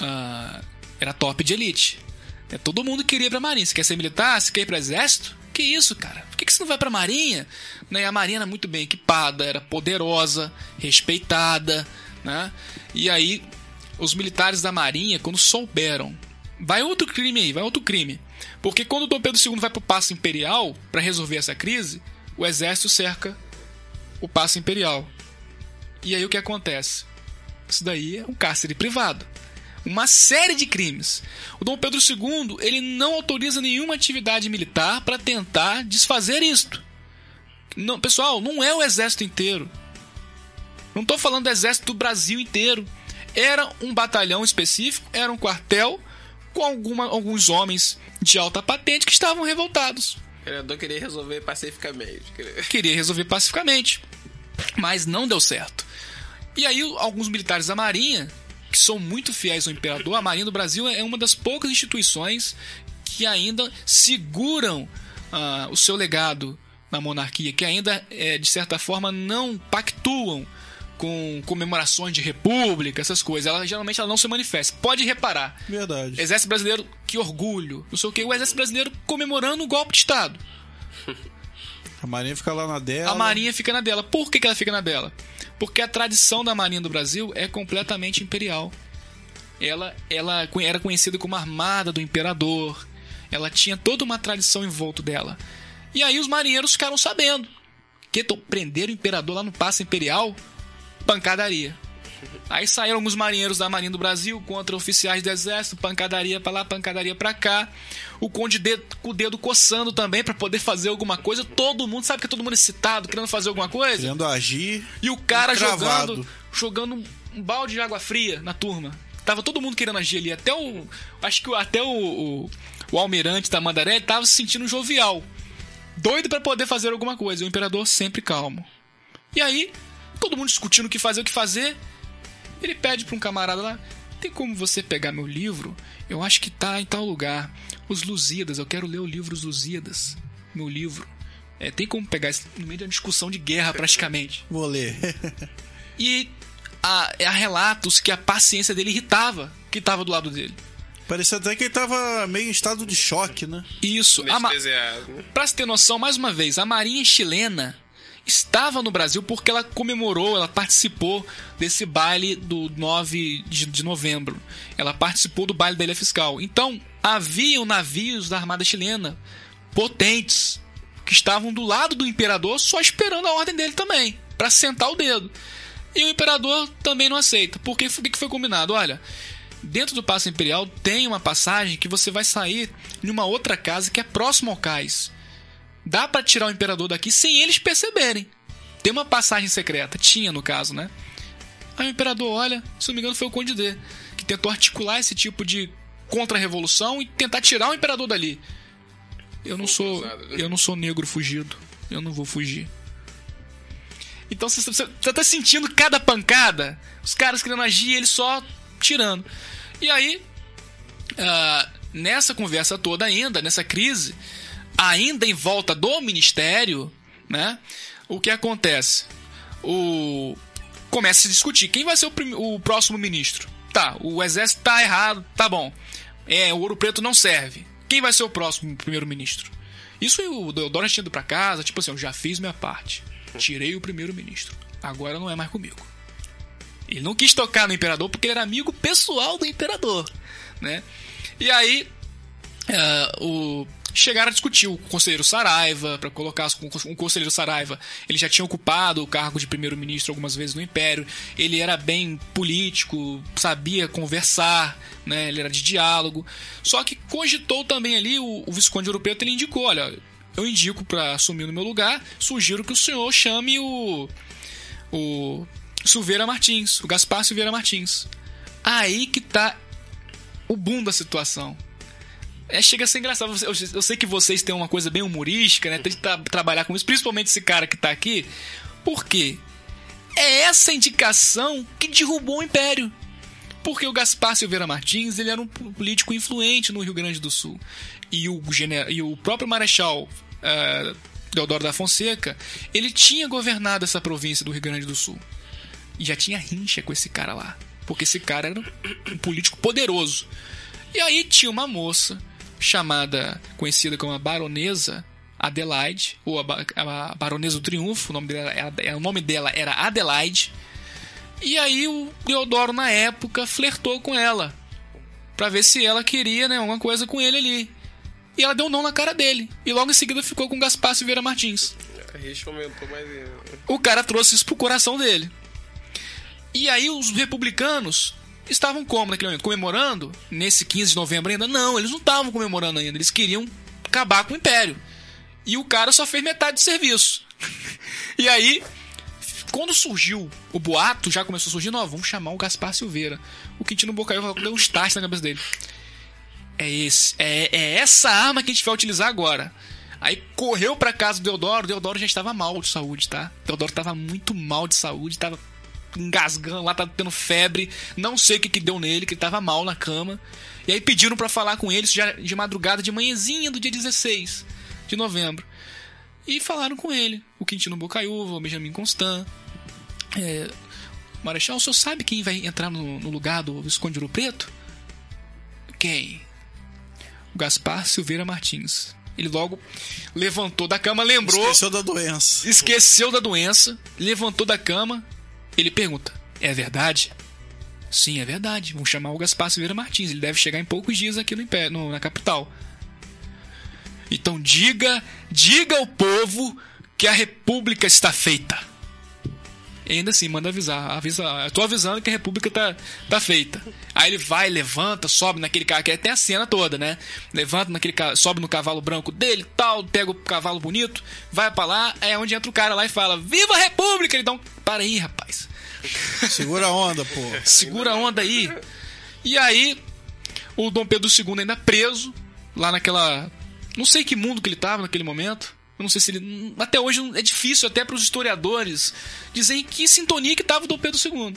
uh, era top de elite. É, todo mundo queria ir pra Marinha. Você quer ser militar? Você quer ir pro exército? Que isso, cara? Por que, que você não vai pra Marinha? Né? A Marinha era muito bem equipada, era poderosa, respeitada, né? E aí, os militares da Marinha, quando souberam... Vai outro crime aí, vai outro crime porque quando Dom Pedro II vai para o Paço Imperial para resolver essa crise, o exército cerca o Paço Imperial. E aí o que acontece? Isso daí é um cárcere privado. Uma série de crimes. O Dom Pedro II ele não autoriza nenhuma atividade militar para tentar desfazer isto. Não, pessoal, não é o exército inteiro. Não estou falando do exército do Brasil inteiro. Era um batalhão específico, era um quartel com alguma, alguns homens de alta patente que estavam revoltados. O vereador queria resolver pacificamente. Queria resolver pacificamente, mas não deu certo. E aí alguns militares da Marinha, que são muito fiéis ao imperador, a Marinha do Brasil é uma das poucas instituições que ainda seguram uh, o seu legado na monarquia, que ainda, é, de certa forma, não pactuam com comemorações de república, essas coisas. Ela geralmente ela não se manifesta. Pode reparar. Verdade. Exército brasileiro, que orgulho. Não sei o que. O exército brasileiro comemorando o golpe de Estado. A Marinha fica lá na dela. A Marinha fica na dela. Por que, que ela fica na dela? Porque a tradição da Marinha do Brasil é completamente imperial. Ela, ela era conhecida como Armada do Imperador. Ela tinha toda uma tradição em volta dela. E aí os marinheiros ficaram sabendo que prenderam o imperador lá no Paço Imperial pancadaria. Aí saíram alguns marinheiros da Marinha do Brasil contra oficiais do exército, pancadaria para lá, pancadaria para cá. O conde de, com o dedo coçando também para poder fazer alguma coisa. Todo mundo, sabe que todo mundo excitado, querendo fazer alguma coisa? Querendo agir. E o cara jogando, jogando um balde de água fria na turma. Tava todo mundo querendo agir ali. Até o. Acho que até o, o, o almirante da Mandaré tava se sentindo jovial. Doido para poder fazer alguma coisa. E o imperador sempre calmo. E aí, todo mundo discutindo o que fazer, o que fazer. Ele pede para um camarada lá: tem como você pegar meu livro? Eu acho que tá em tal lugar. Os Lusíadas, eu quero ler o livro Os Lusíadas. Meu livro. É, tem como pegar isso no meio de uma discussão de guerra, praticamente. Vou ler. e há, há relatos que a paciência dele irritava que estava do lado dele. Parecia até que ele estava meio em estado de choque, né? Isso. Ma... Pra se ter noção, mais uma vez, a marinha chilena estava no Brasil porque ela comemorou, ela participou desse baile do 9 de, de novembro. Ela participou do baile da Ilha Fiscal. Então, haviam navios da Armada Chilena potentes que estavam do lado do imperador só esperando a ordem dele também, para sentar o dedo. E o imperador também não aceita. Porque o que foi combinado? Olha, dentro do Paço Imperial tem uma passagem que você vai sair em uma outra casa que é próximo ao cais. Dá para tirar o imperador daqui sem eles perceberem. Tem uma passagem secreta, tinha no caso, né? Aí o imperador olha, se não me engano foi o Conde D, que tentou articular esse tipo de contra-revolução e tentar tirar o imperador dali. Eu não sou, eu não sou negro fugido. Eu não vou fugir. Então você, tá sentindo cada pancada, os caras querendo agir, ele só tirando. E aí, uh, nessa conversa toda ainda, nessa crise, ainda em volta do ministério, né? O que acontece? O começa a se discutir quem vai ser o, prim... o próximo ministro. Tá, o exército tá errado, tá bom. É, o ouro preto não serve. Quem vai ser o próximo primeiro-ministro? Isso o Deodoro tinha ido pra casa, tipo assim, eu já fiz minha parte. Tirei o primeiro-ministro. Agora não é mais comigo. Ele não quis tocar no imperador porque ele era amigo pessoal do imperador, né? E aí, uh, o chegaram a discutir o conselheiro Saraiva, para colocar um conselheiro Saraiva. Ele já tinha ocupado o cargo de primeiro-ministro algumas vezes no Império. Ele era bem político, sabia conversar, né? Ele era de diálogo. Só que cogitou também ali o, o Visconde Europeu, ele indicou, olha, eu indico para assumir no meu lugar, sugiro que o senhor chame o o Silveira Martins, o Gaspar Silveira Martins. Aí que tá o boom da situação é, chega a ser engraçado. Eu, eu, sei que vocês têm uma coisa bem humorística, né? Tem que tra trabalhar com isso, principalmente esse cara que tá aqui. Por quê? É essa indicação que derrubou o Império. Porque o Gaspar Silveira Martins ele era um político influente no Rio Grande do Sul. E o, e o próprio Marechal uh, Deodoro da Fonseca, ele tinha governado essa província do Rio Grande do Sul. E já tinha rincha com esse cara lá. Porque esse cara era um político poderoso. E aí tinha uma moça chamada, conhecida como a Baronesa Adelaide, ou a, a Baronesa do Triunfo, o nome, dela, era, é, o nome dela era Adelaide. E aí o Deodoro, na época, flertou com ela, para ver se ela queria né, alguma coisa com ele ali. E ela deu um não na cara dele. E logo em seguida ficou com Gaspar Silveira Martins. O cara trouxe isso pro coração dele. E aí os republicanos estavam como naquele momento? Comemorando? Nesse 15 de novembro ainda? Não, eles não estavam comemorando ainda. Eles queriam acabar com o Império. E o cara só fez metade do serviço. e aí, quando surgiu o boato, já começou a surgir, nós vamos chamar o Gaspar Silveira. O Quintino Bocaiúva deu um start na cabeça dele. É esse, é, é essa arma que a gente vai utilizar agora. Aí correu pra casa do Deodoro, o Deodoro já estava mal de saúde, tá? O Deodoro estava muito mal de saúde, estava engasgando lá, tava tendo febre. Não sei o que, que deu nele, que ele tava mal na cama. E aí pediram para falar com ele já de madrugada, de manhãzinha do dia 16 de novembro. E falaram com ele. O Quintino Bocaiúva, o Benjamin Constant. É, Marechal, o senhor sabe quem vai entrar no, no lugar do Visconde Ouro Preto? Quem? O Gaspar Silveira Martins. Ele logo levantou da cama, lembrou. Esqueceu da doença. Esqueceu da doença, levantou da cama, ele pergunta: É verdade? Sim, é verdade. Vamos chamar o Gaspar Silveira Martins. Ele deve chegar em poucos dias aqui no, no, na capital. Então diga, diga ao povo que a república está feita. E ainda assim, manda avisar. Avisa, eu tô avisando que a república tá, tá feita. Aí ele vai, levanta, sobe naquele carro, que tem a cena toda, né? Levanta naquele sobe no cavalo branco dele, tal, pega o cavalo bonito, vai para lá, é onde entra o cara lá e fala: Viva a república! Ele dá um. Para aí, rapaz. Segura a onda, pô. Segura a onda aí. E aí, o Dom Pedro II ainda preso, lá naquela. Não sei que mundo que ele tava naquele momento. Eu não sei se ele. Até hoje é difícil, até para os historiadores, dizer em que sintonia que estava o Dom Pedro II.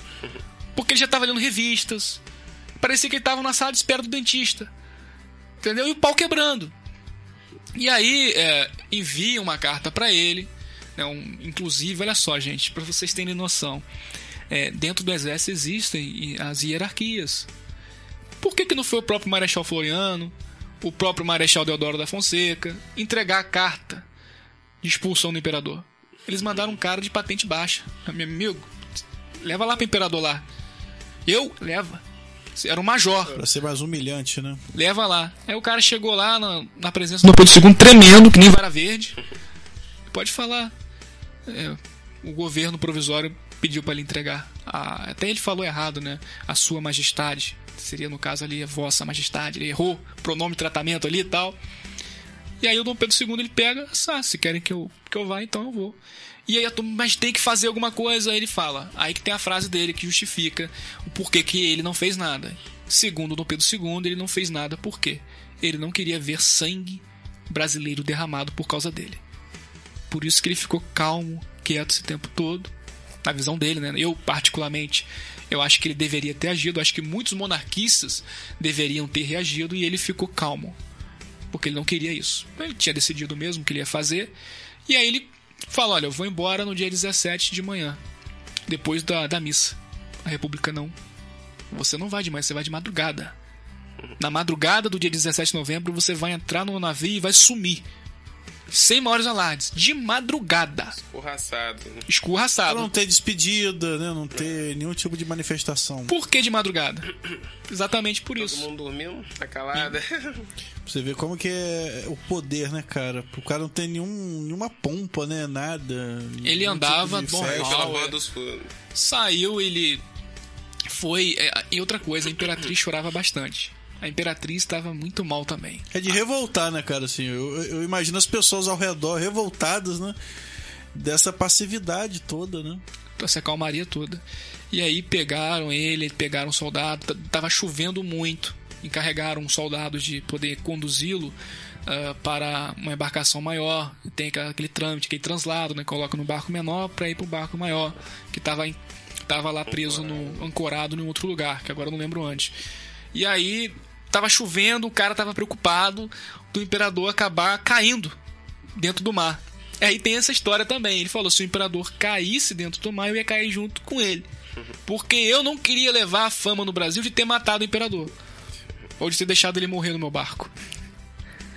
Porque ele já estava lendo revistas. Parecia que ele estava na sala de espera do dentista. Entendeu? E o pau quebrando. E aí é, envia uma carta para ele. Né, um, inclusive, olha só, gente, para vocês terem noção. É, dentro do exército existem as hierarquias. Por que, que não foi o próprio Marechal Floriano, o próprio Marechal Deodoro da Fonseca, entregar a carta de expulsão do imperador. Eles mandaram um cara de patente baixa. Meu amigo, leva lá pro imperador lá. Eu? Leva. Era um major. Pra ser mais humilhante, né? Leva lá. Aí o cara chegou lá na, na presença do Pedro II, tremendo, que nem vara verde. Pode falar. É, o governo provisório pediu para ele entregar. A, até ele falou errado, né? A sua majestade. Seria, no caso ali, a vossa majestade. Ele errou pronome tratamento ali e tal. E aí o Dom Pedro II ele pega, ah, se querem que eu, que eu vá, então eu vou. E aí, mas tem que fazer alguma coisa, aí ele fala. Aí que tem a frase dele que justifica o porquê que ele não fez nada. Segundo Dom Pedro II, ele não fez nada por quê? Ele não queria ver sangue brasileiro derramado por causa dele. Por isso que ele ficou calmo, quieto esse tempo todo. Na visão dele, né? Eu, particularmente, eu acho que ele deveria ter agido. Acho que muitos monarquistas deveriam ter reagido e ele ficou calmo porque ele não queria isso. Ele tinha decidido mesmo que ele ia fazer. E aí ele fala: Olha, eu vou embora no dia 17 de manhã, depois da, da missa. A República não. Você não vai de manhã, você vai de madrugada. Na madrugada do dia 17 de novembro, você vai entrar no navio e vai sumir. Sem maiores alardes. De madrugada. Escorraçado. Pra Escorraçado. não ter despedida, né? Não ter nenhum tipo de manifestação. Por que de madrugada? Exatamente por Todo isso. mundo dormindo, tá calada. Pra você ver como que é o poder, né, cara? O cara não tem nenhum, nenhuma pompa, né? Nada. Ele nenhum andava tipo normal. festa. Pela é. rua dos. Saiu, ele foi. é, E outra coisa, a Imperatriz chorava bastante. A Imperatriz estava muito mal também. É de revoltar, né, cara? Assim, eu, eu imagino as pessoas ao redor revoltadas, né? Dessa passividade toda, né? Pra se acalmaria toda. E aí pegaram ele, pegaram um soldado, tava chovendo muito. Encarregaram um soldado de poder conduzi-lo ah, para uma embarcação maior. Tem aquele trâmite, aquele translado, né? Coloca no barco menor para ir pro barco maior, que tava, em- tava lá preso, no, ancorado em outro lugar, que agora eu não lembro antes. E aí tava chovendo, o cara tava preocupado do imperador acabar caindo dentro do mar. Aí tem essa história também. Ele falou: se o imperador caísse dentro do mar, eu ia cair junto com ele. Porque eu não queria levar a fama no Brasil de ter matado o imperador. Ou de ter deixado ele morrer no meu barco.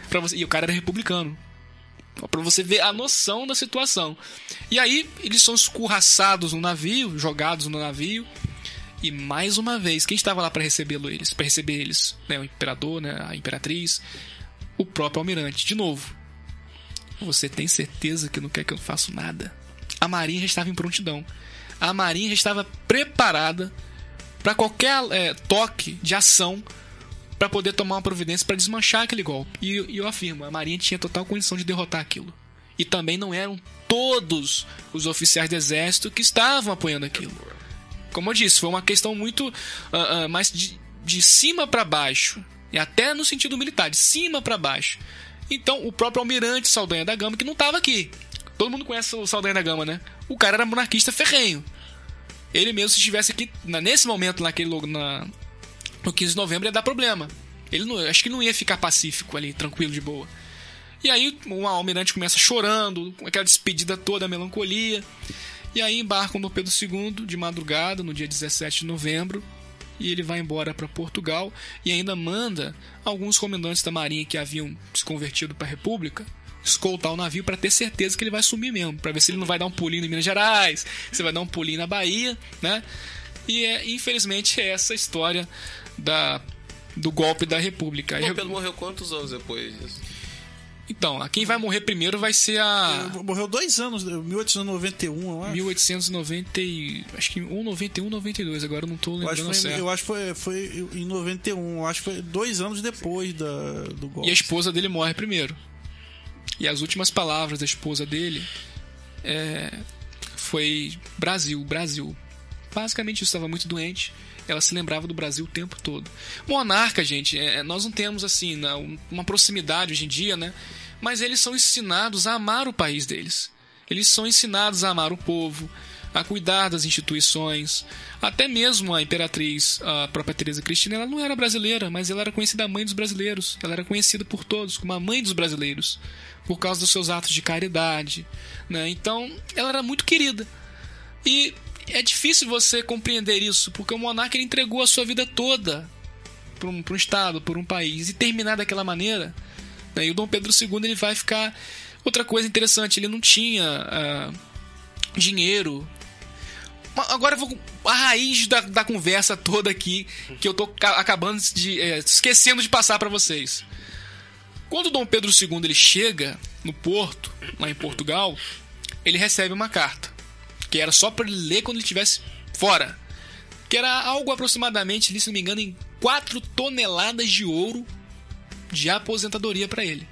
Pra você... E o cara era republicano. Pra você ver a noção da situação. E aí, eles são escorraçados no navio, jogados no navio. E mais uma vez, quem estava lá para recebê-lo eles? Para receber eles, né, o imperador, né, a imperatriz, o próprio almirante. De novo, você tem certeza que não quer que eu faça nada? A marinha já estava em prontidão. A marinha já estava preparada para qualquer é, toque de ação para poder tomar uma providência para desmanchar aquele golpe. E, e eu afirmo, a marinha tinha total condição de derrotar aquilo. E também não eram todos os oficiais do exército que estavam apoiando aquilo. Como eu disse, foi uma questão muito ah, ah, mais de, de cima para baixo. E até no sentido militar, de cima para baixo. Então, o próprio almirante Saldanha da Gama, que não estava aqui. Todo mundo conhece o Saldanha da Gama, né? O cara era monarquista ferrenho. Ele mesmo, se estivesse aqui, nesse momento, naquele, lo- na, no 15 de novembro, ia dar problema. Ele não, acho que não ia ficar pacífico ali, tranquilo, de boa. E aí o almirante começa chorando, com aquela despedida toda, a melancolia. E aí embarcam no Pedro II de madrugada, no dia 17 de novembro, e ele vai embora para Portugal e ainda manda alguns comandantes da marinha que haviam se convertido para a República escoltar o navio para ter certeza que ele vai sumir mesmo, para ver se ele não vai dar um pulinho em Minas Gerais, se vai dar um pulinho na Bahia, né? E é, infelizmente é essa a história da do golpe da República. O Pedro morreu quantos anos depois disso? Então, a quem vai morrer primeiro vai ser a Morreu dois anos, 1891, eu acho. 1890 e... Acho que ou 91 92, agora eu não tô Eu acho, lembrando foi, certo. eu acho que foi, foi em 91, eu acho que foi dois anos depois da, do golpe. E a esposa dele morre primeiro. E as últimas palavras da esposa dele é, foi Brasil, Brasil. Basicamente isso estava muito doente. Ela se lembrava do Brasil o tempo todo. Monarca, gente, é, nós não temos assim na- uma proximidade hoje em dia, né? Mas eles são ensinados a amar o país deles. Eles são ensinados a amar o povo, a cuidar das instituições. Até mesmo a imperatriz, a própria Teresa Cristina, ela não era brasileira, mas ela era conhecida mãe dos brasileiros. Ela era conhecida por todos como a mãe dos brasileiros, por causa dos seus atos de caridade. Né? Então, ela era muito querida. E é difícil você compreender isso, porque o monarca ele entregou a sua vida toda para um, um estado, por um país, e terminar daquela maneira. Né? E o Dom Pedro II ele vai ficar. Outra coisa interessante, ele não tinha ah, dinheiro. Agora vou. A raiz da, da conversa toda aqui, que eu tô ca- acabando de. eh, esquecendo de passar para vocês. Quando Dom Pedro II ele chega no porto, lá em Portugal, ele recebe uma carta. Que era só para ele ler quando ele estivesse fora. Que era algo aproximadamente, se não me engano, em 4 toneladas de ouro de aposentadoria para ele.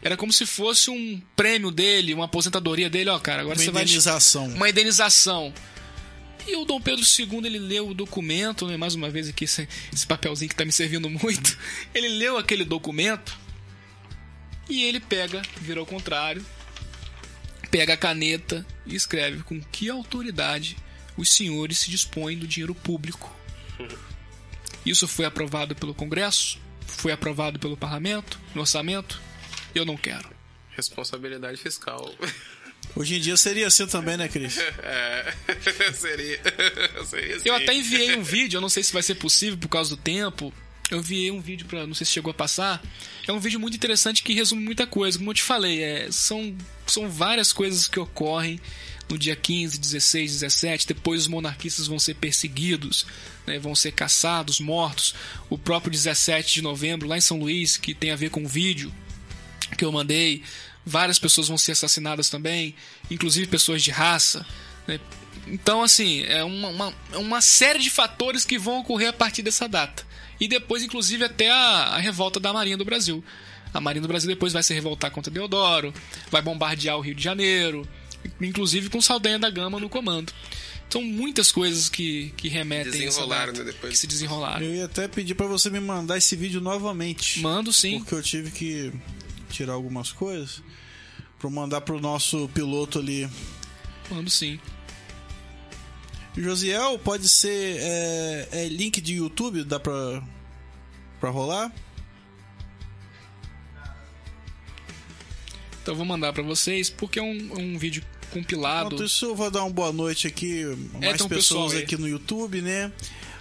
Era como se fosse um prêmio dele, uma aposentadoria dele, ó, cara, agora Uma você vai indenização. uma indenização. E o Dom Pedro II, ele leu o documento, né? mais uma vez aqui esse, esse papelzinho que tá me servindo muito. Ele leu aquele documento e ele pega, vira ao contrário, pega a caneta e escreve com que autoridade os senhores se dispõem do dinheiro público. Isso foi aprovado pelo Congresso? Foi aprovado pelo Parlamento? No orçamento? Eu não quero. Responsabilidade fiscal. Hoje em dia seria assim também, né, Cris? É, seria. seria Eu assim. até enviei um vídeo, eu não sei se vai ser possível por causa do tempo. Eu vi um vídeo para não sei se chegou a passar. É um vídeo muito interessante que resume muita coisa. Como eu te falei, é, são, são várias coisas que ocorrem no dia 15, 16, 17. Depois os monarquistas vão ser perseguidos, né, vão ser caçados, mortos. O próprio 17 de novembro, lá em São Luís, que tem a ver com o vídeo que eu mandei, várias pessoas vão ser assassinadas também, inclusive pessoas de raça. Né? Então, assim, é uma, uma, é uma série de fatores que vão ocorrer a partir dessa data e depois, inclusive, até a, a revolta da Marinha do Brasil. A Marinha do Brasil depois vai se revoltar contra Deodoro, vai bombardear o Rio de Janeiro, inclusive com Saldanha da Gama no comando. São muitas coisas que, que remetem a essa data, né, depois. que se desenrolaram. Eu ia até pedir para você me mandar esse vídeo novamente. Mando sim. Porque eu tive que tirar algumas coisas para mandar pro nosso piloto ali. Mando sim. Josiel, pode ser é, é link de YouTube, dá pra, pra rolar? Então vou mandar para vocês, porque é um, um vídeo compilado. Enquanto isso, eu vou dar uma boa noite aqui. Mais tem um pessoas pessoal aí. aqui no YouTube, né?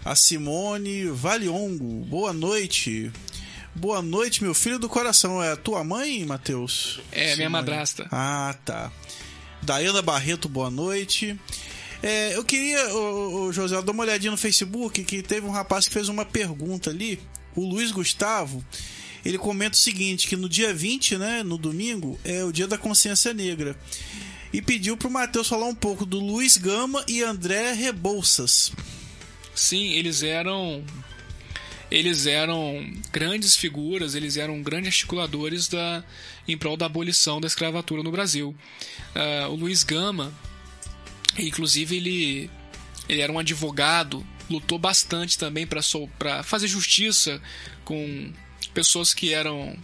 A Simone Valiongo, boa noite. Boa noite, meu filho do coração. É a tua mãe, Matheus? É, minha Simone. madrasta. Ah, tá. Daiana Barreto, boa noite. É, eu queria, ô, José, dar uma olhadinha no Facebook, que teve um rapaz que fez uma pergunta ali. O Luiz Gustavo, ele comenta o seguinte, que no dia 20, né, no domingo, é o dia da consciência negra. E pediu pro Matheus falar um pouco do Luiz Gama e André Rebouças. Sim, eles eram eles eram grandes figuras, eles eram grandes articuladores da em prol da abolição da escravatura no Brasil. Ah, o Luiz Gama, inclusive ele ele era um advogado, lutou bastante também para fazer justiça com pessoas que eram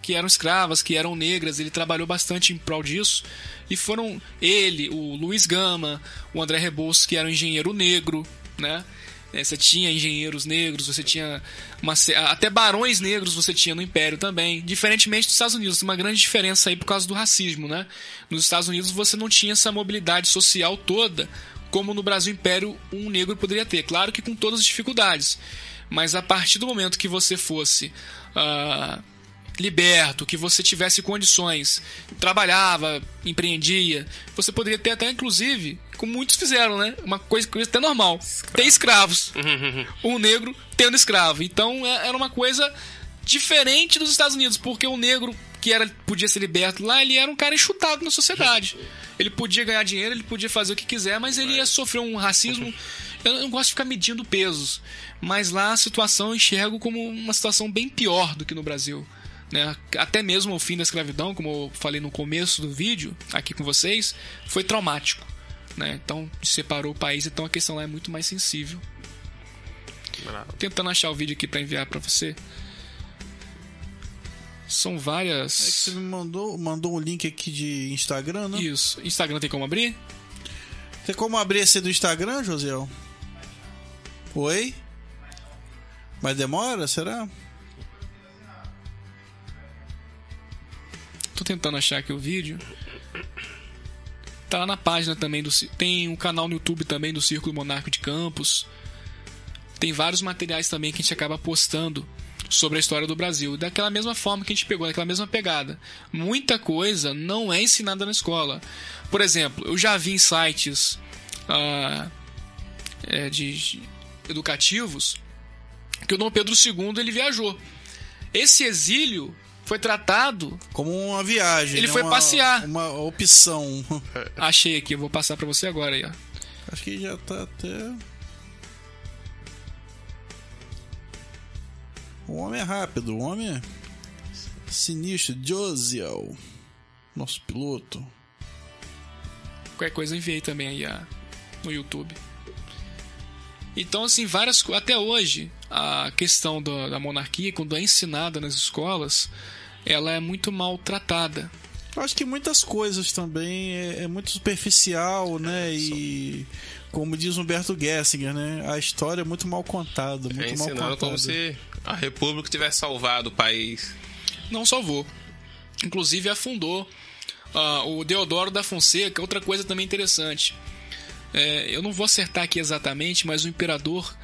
que eram escravas, que eram negras, ele trabalhou bastante em prol disso. E foram ele, o Luiz Gama, o André Rebouças, que era um engenheiro negro, né? É, Você tinha engenheiros negros, você tinha uma, até barões negros você tinha no Império também. Diferentemente dos Estados Unidos, uma grande diferença aí por causa do racismo, né? Nos Estados Unidos você não tinha essa mobilidade social toda como no Brasil Império um negro poderia ter. Claro que com todas as dificuldades. Mas a partir do momento que você fosse ah, liberto, que você tivesse condições, trabalhava, empreendia, você poderia ter até, inclusive, como muitos fizeram, né? Uma coisa, coisa até normal, ter escravos. um negro tendo escravo. Então é- era uma coisa diferente dos Estados Unidos, porque o negro que era podia ser liberto lá, ele era um cara enxutado na sociedade. Ele podia ganhar dinheiro, ele podia fazer o que quiser, mas ele ia sofrer um racismo. Eu não gosto de ficar medindo pesos, mas lá a situação eu enxergo como uma situação bem pior do que no Brasil. Né? Até mesmo o fim da escravidão, como eu falei no começo do vídeo aqui com vocês, foi traumático. Né? Então separou o país, então a questão lá é muito mais sensível. Bravo. Tentando achar o vídeo aqui pra enviar pra você. São É que várias. você me mandou, mandou um link aqui de Instagram, né? Isso. Instagram tem como abrir? Tem como abrir esse do Instagram, Josiel? Oi? Mas demora, será? Tô tentando achar aqui o vídeo. Tá lá na página também do. Tem um canal no YouTube também do Círculo Monarco de Campos. Tem vários materiais também que a gente acaba postando sobre a história do Brasil. Daquela mesma forma que a gente pegou, daquela mesma pegada. Muita coisa não é ensinada na escola. Por exemplo, eu já vi em sites ah, é, de educativos que o Dom Pedro II ele viajou. Esse exílio foi tratado Como uma viagem. Ele né? foi Uma- passear. Uma opção. Achei aqui, eu vou passar pra você agora aí, ó. Acho que já tá até. O homem é rápido, o homem é sinistro. Josiel, nosso piloto. Qualquer coisa eu enviei também aí no YouTube. Então, assim, várias Até hoje, a questão do- da monarquia, quando é ensinada nas escolas, ela é muito mal tratada. Eu acho que muitas coisas também é, é muito superficial, né? E como diz Humberto Gessinger, né? A história é muito mal contada, muito É mal contada. como se a República tivesse salvado o país. Não salvou. Inclusive afundou. Ah, o Deodoro da Fonseca, outra coisa também interessante. É, eu não vou acertar aqui exatamente, mas o imperador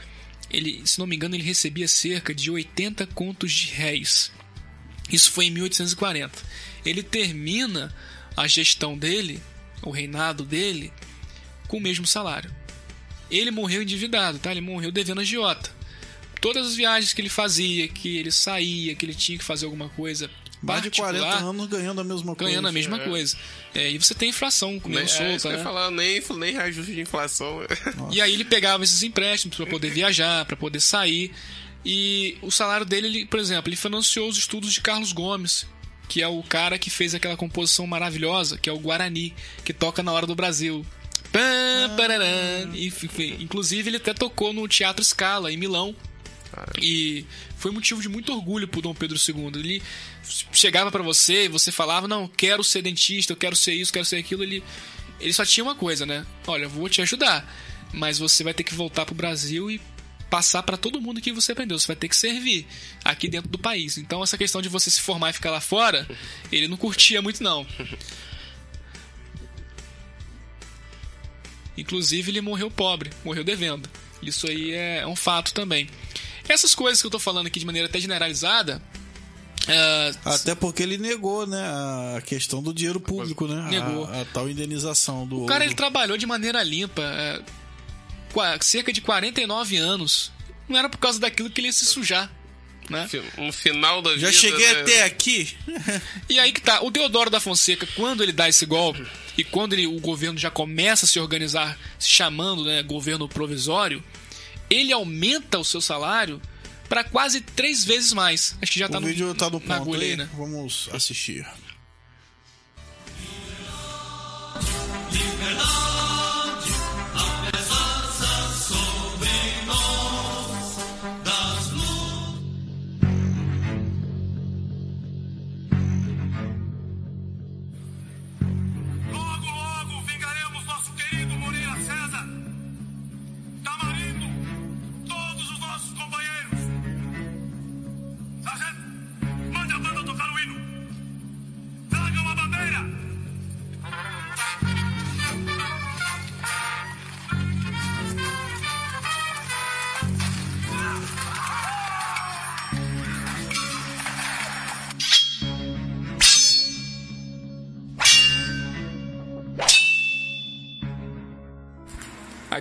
ele, se não me engano, ele recebia cerca de 80 contos de réis. Isso foi em 1840. Ele termina a gestão dele, o reinado dele, com o mesmo salário. Ele morreu endividado, tá? Ele morreu devendo agiota. Todas as viagens que ele fazia, que ele saía, que ele tinha que fazer alguma coisa Mais de 40 anos ganhando a mesma coisa. ganhando a mesma É. coisa. É, e você tem inflação comendo Nem, é, isso solta, né? falar, nem, nem reajuste de inflação. E aí ele pegava esses empréstimos para poder viajar, para poder sair. E o salário dele, ele, por exemplo, ele financiou os estudos de Carlos Gomes, que é o cara que fez aquela composição maravilhosa, que é o Guarani, que toca na hora do Brasil. Pam, pararam. E, inclusive, ele até tocou no Teatro Scala, em Milão. E foi motivo de muito orgulho pro Dom Pedro II. Ele chegava pra você e você falava: Não, quero ser dentista, eu quero ser isso, quero ser aquilo. Ele, ele só tinha uma coisa, né? Olha, eu vou te ajudar, mas você vai ter que voltar pro Brasil e passar pra todo mundo que você aprendeu. Você vai ter que servir aqui dentro do país. Então, essa questão de você se formar e ficar lá fora, ele não curtia muito, não. Inclusive, ele morreu pobre, morreu devendo. Isso aí é um fato também. Essas coisas que eu tô falando aqui de maneira até generalizada. é, Até porque ele negou, né, a questão do dinheiro público, né? a- Negou. A, tal indenização do o cara ele ouro. trabalhou de maneira limpa. é, cerca de 49 anos. Não era por causa daquilo que ele ia se sujar. Né? No final da Já vida. cheguei né? até aqui. E aí que tá, o Deodoro da Fonseca, quando ele dá esse golpe, e quando ele- o governo já começa a se organizar, se chamando né, governo provisório, ele aumenta o seu salário para quase três vezes mais. Acho que já tá o no, vídeo tá na ponto agulha aí, né? Vamos assistir.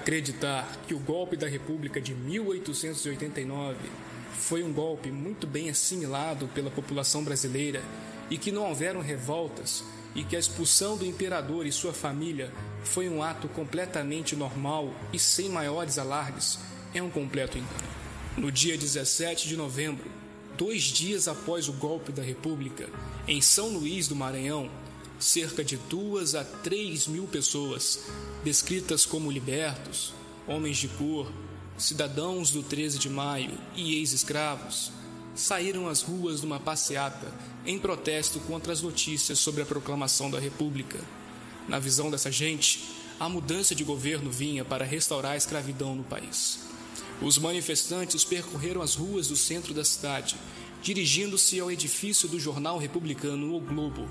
Acreditar que o golpe da República de 1889 foi um golpe muito bem assimilado pela população brasileira e que não houveram revoltas e que a expulsão do imperador e sua família foi um ato completamente normal e sem maiores alardes é um completo engano. No dia 17 de novembro, dois dias após o golpe da República, em São Luís do Maranhão, cerca de duas a três mil pessoas, descritas como libertos, homens de cor, cidadãos do 13 de maio e ex-escravos, saíram às ruas numa passeata em protesto contra as notícias sobre a proclamação da República. Na visão dessa gente, a mudança de governo vinha para restaurar a escravidão no país. Os manifestantes percorreram as ruas do centro da cidade, dirigindo-se ao edifício do jornal republicano O Globo,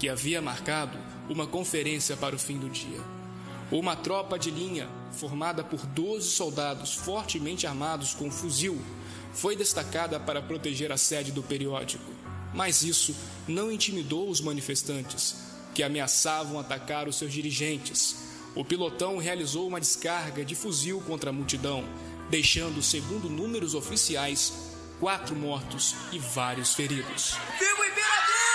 que havia marcado uma conferência para o fim do dia. Uma tropa de linha, formada por 12 soldados fortemente armados com fuzil, foi destacada para proteger a sede do periódico. Mas isso não intimidou os manifestantes, que ameaçavam atacar os seus dirigentes. O pilotão realizou uma descarga de fuzil contra a multidão, deixando, segundo números oficiais, quatro mortos e vários feridos. Viva o imperador!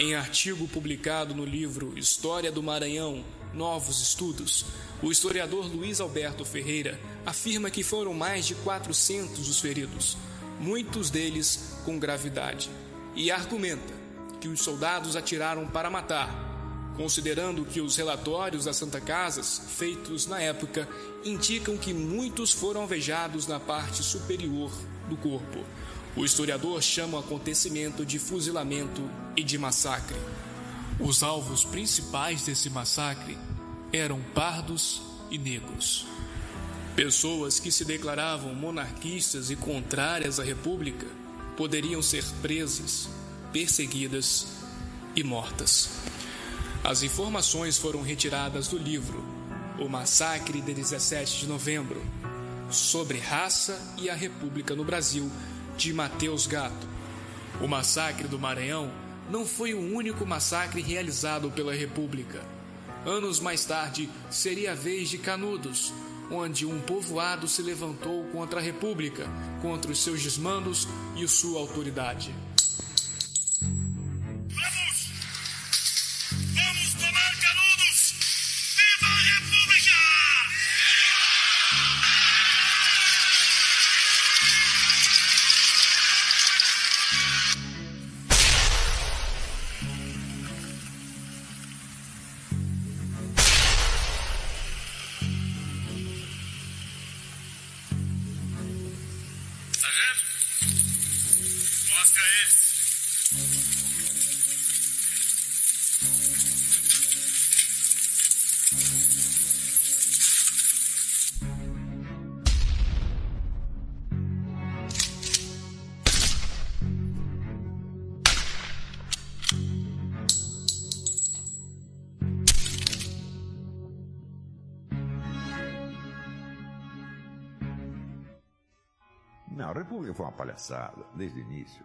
Em artigo publicado no livro História do Maranhão Novos Estudos, o historiador Luiz Alberto Ferreira afirma que foram mais de 400 os feridos, muitos deles com gravidade, e argumenta que os soldados atiraram para matar, considerando que os relatórios das Santa Casas, feitos na época, indicam que muitos foram alvejados na parte superior do corpo. O historiador chama o acontecimento de fuzilamento e de massacre. Os alvos principais desse massacre eram pardos e negros. Pessoas que se declaravam monarquistas e contrárias à República poderiam ser presas, perseguidas e mortas. As informações foram retiradas do livro O Massacre de 17 de Novembro sobre raça e a República no Brasil, de Mateus Gato. O massacre do Maranhão não foi o único massacre realizado pela República. Anos mais tarde, seria a vez de Canudos, onde um povoado se levantou contra a República, contra os seus desmandos e sua autoridade. Foi uma palhaçada, desde o início.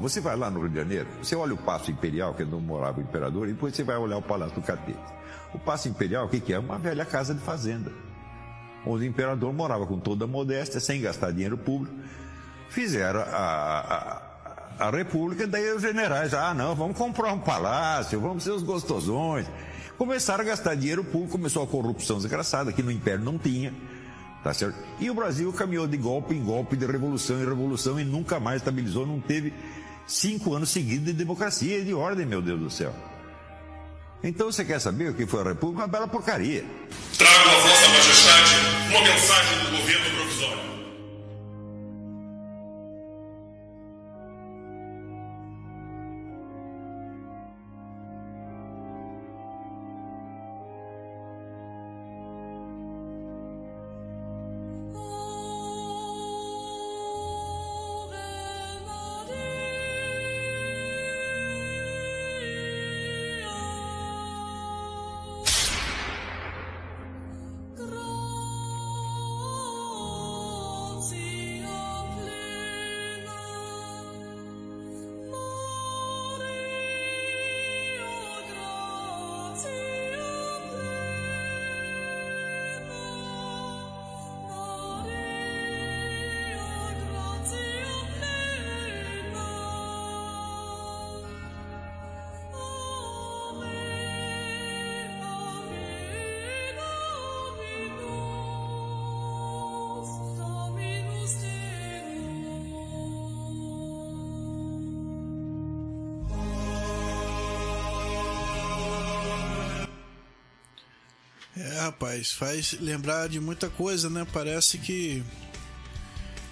Você vai lá no Rio de Janeiro, você olha o Paço Imperial, que onde morava o imperador, e depois você vai olhar o Palácio do Catete. O Paço Imperial, o que, que é? Uma velha casa de fazenda, onde o imperador morava com toda a modéstia, sem gastar dinheiro público. Fizeram a, a, a República, daí os generais, ah, não, vamos comprar um palácio, vamos ser os gostosões. Começaram a gastar dinheiro público, começou a corrupção desgraçada, que no Império não tinha. Tá certo? E o Brasil caminhou de golpe em golpe, de revolução em revolução e nunca mais estabilizou, não teve cinco anos seguidos de democracia e de ordem, meu Deus do céu. Então você quer saber o que foi a República? Uma bela porcaria. Trago a Vossa Majestade uma mensagem do governo provisório. Rapaz, faz lembrar de muita coisa, né? Parece que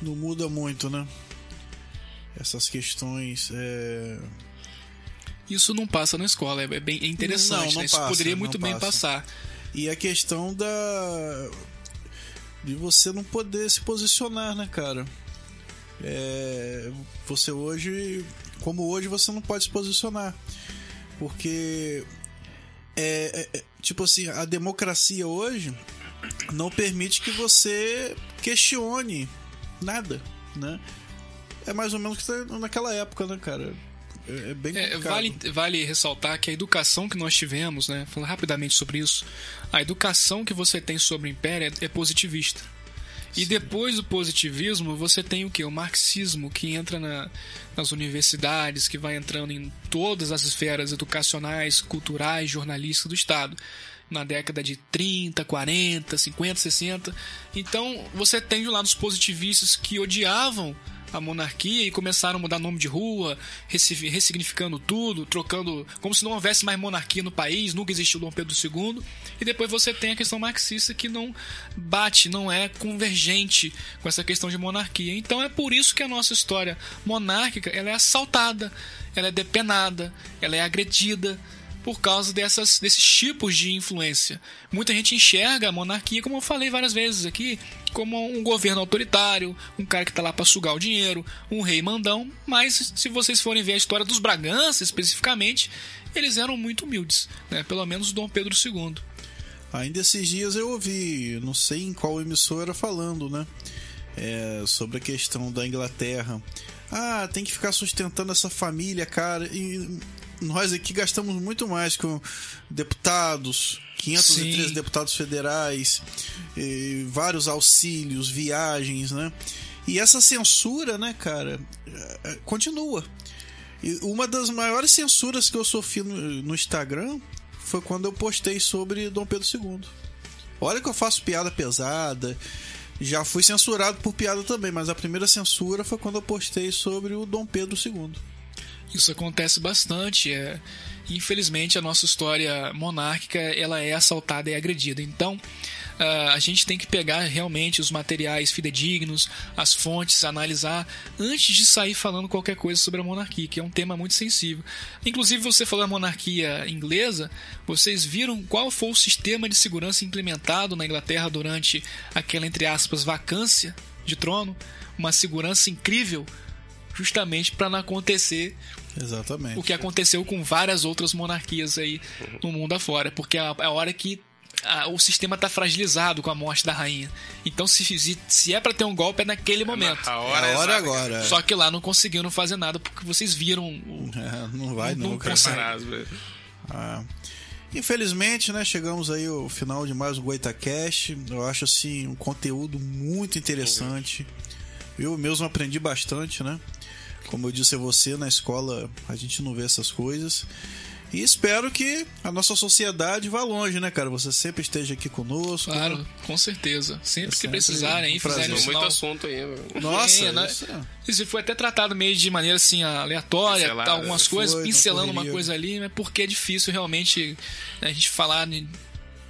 não muda muito, né? Essas questões. É... Isso não passa na escola, é bem é interessante, Não, não né? Isso passa, poderia muito bem passa. passar. E a questão da. de você não poder se posicionar, né, cara? É, Você hoje. Como hoje, você não pode se posicionar. Porque. É, é- é- tipo assim, a democracia hoje não permite que você questione nada, né? É mais ou menos o que tá naquela época, né, cara? É, é bem É, vale, vale ressaltar que a educação que nós tivemos, né, falando rapidamente sobre isso, a educação que você tem sobre o império é, é positivista. E depois do positivismo, você tem o que? O marxismo, que entra na- nas universidades, que vai entrando em todas as esferas educacionais, culturais, jornalísticas do Estado. Na década de 30, 40, 50, 60. Então, você tem um lado os positivistas que odiavam a monarquia e começaram a mudar nome de rua, ressi- ressignificando tudo, trocando como se não houvesse mais monarquia no país, nunca existiu Dom Pedro II. E depois você tem a questão marxista que não bate, não é convergente com essa questão de monarquia. Então é por isso que a nossa história monárquica ela é assaltada, ela é depenada, ela é agredida, por causa dessas, desses tipos de influência. Muita gente enxerga a monarquia, como eu falei várias vezes aqui, como um governo autoritário, um cara que está lá para sugar o dinheiro, um rei mandão, mas se vocês forem ver a história dos Bragança especificamente, eles eram muito humildes, né? pelo menos Dom Pedro II. Ainda esses dias eu ouvi, não sei em qual emissora falando, né? É, sobre a questão da Inglaterra. Ah, tem que ficar sustentando essa família, cara. E nós aqui gastamos muito mais com deputados, 513 Sim. deputados federais, e vários auxílios, viagens, né? E essa censura, né, cara, é, é, continua. E uma das maiores censuras que eu sofri no, no Instagram foi quando eu postei sobre Dom Pedro II. Olha que eu faço piada pesada. Já fui censurado por piada também, mas a primeira censura foi quando eu postei sobre o Dom Pedro II. Isso acontece bastante. É... Infelizmente, a nossa história monárquica ela é assaltada e agredida. Então, uh, a gente tem que pegar realmente os materiais fidedignos, as fontes, analisar antes de sair falando qualquer coisa sobre a monarquia, que é um tema muito sensível. Inclusive, você falou a monarquia inglesa, vocês viram qual foi o sistema de segurança implementado na Inglaterra durante aquela, entre aspas, vacância de trono? Uma segurança incrível justamente para não acontecer Exatamente. o que aconteceu com várias outras monarquias aí no mundo afora, porque é a, é hora que a- o sistema está fragilizado com a morte da rainha. Então, se, se, se é para ter um golpe, é naquele momento. A É hora, a hora agora. Só que lá não conseguiram fazer nada porque vocês viram o, É, não vai Não não, consegue. Velho. Ah. Infelizmente, né, chegamos aí ao final de mais um GoitaCast. Eu acho assim um conteúdo muito interessante. Eu mesmo aprendi bastante, né? Como eu disse a você, na escola a gente não vê essas coisas. E espero que a nossa sociedade vá longe, né, cara? Você sempre esteja aqui conosco. Claro, com certeza. Sempre que sempre precisarem, um e o muito sinal. assunto aí, velho. Nossa, É, né? isso é- foi até tratado meio de maneira assim aleatória, Pincelada. algumas coisas, Foi, na pincelando uma coisa ali, mas porque é difícil realmente né, a gente falar de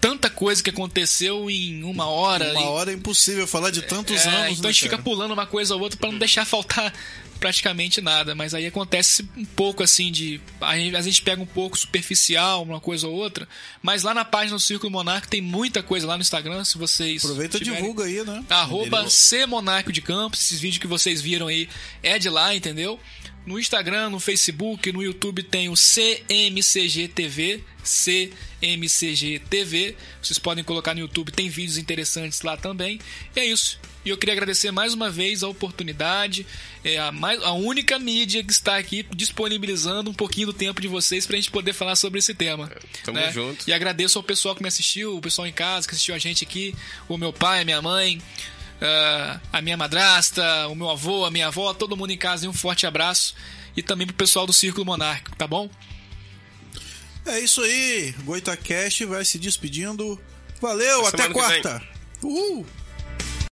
tanta coisa que aconteceu em uma hora. uma e- hora é impossível falar de tantos É, anos. então né, a gente fica cara? pulando uma coisa ou outra pra não deixar faltar praticamente nada, mas aí acontece um pouco assim de a gente, a gente pega um pouco superficial uma coisa ou outra, mas lá na página do Círculo Monarca tem muita coisa lá no Instagram, se vocês Aproveita e divulga aí, né? Arroba Monarco de Campos. Esses vídeos que vocês viram aí é de lá, entendeu? No Instagram, no Facebook, no YouTube tem o CMCG TV. CMCG TV. Vocês podem colocar no YouTube, tem vídeos interessantes lá também. E é isso. E eu queria agradecer mais uma vez a oportunidade. É a, mais, a única mídia que está aqui disponibilizando um pouquinho do tempo de vocês pra gente poder falar sobre esse tema. tamo né? junto. E agradeço ao pessoal que me assistiu, o pessoal em casa que assistiu a gente aqui, o meu pai, a minha mãe, ah, a minha madrasta, o meu avô, a minha avó, todo mundo em casa. E um forte abraço. E também pro pessoal do Círculo Monárquico, tá bom? É isso aí. GoitaCast vai se despedindo. Valeu, até quarta. Uhul!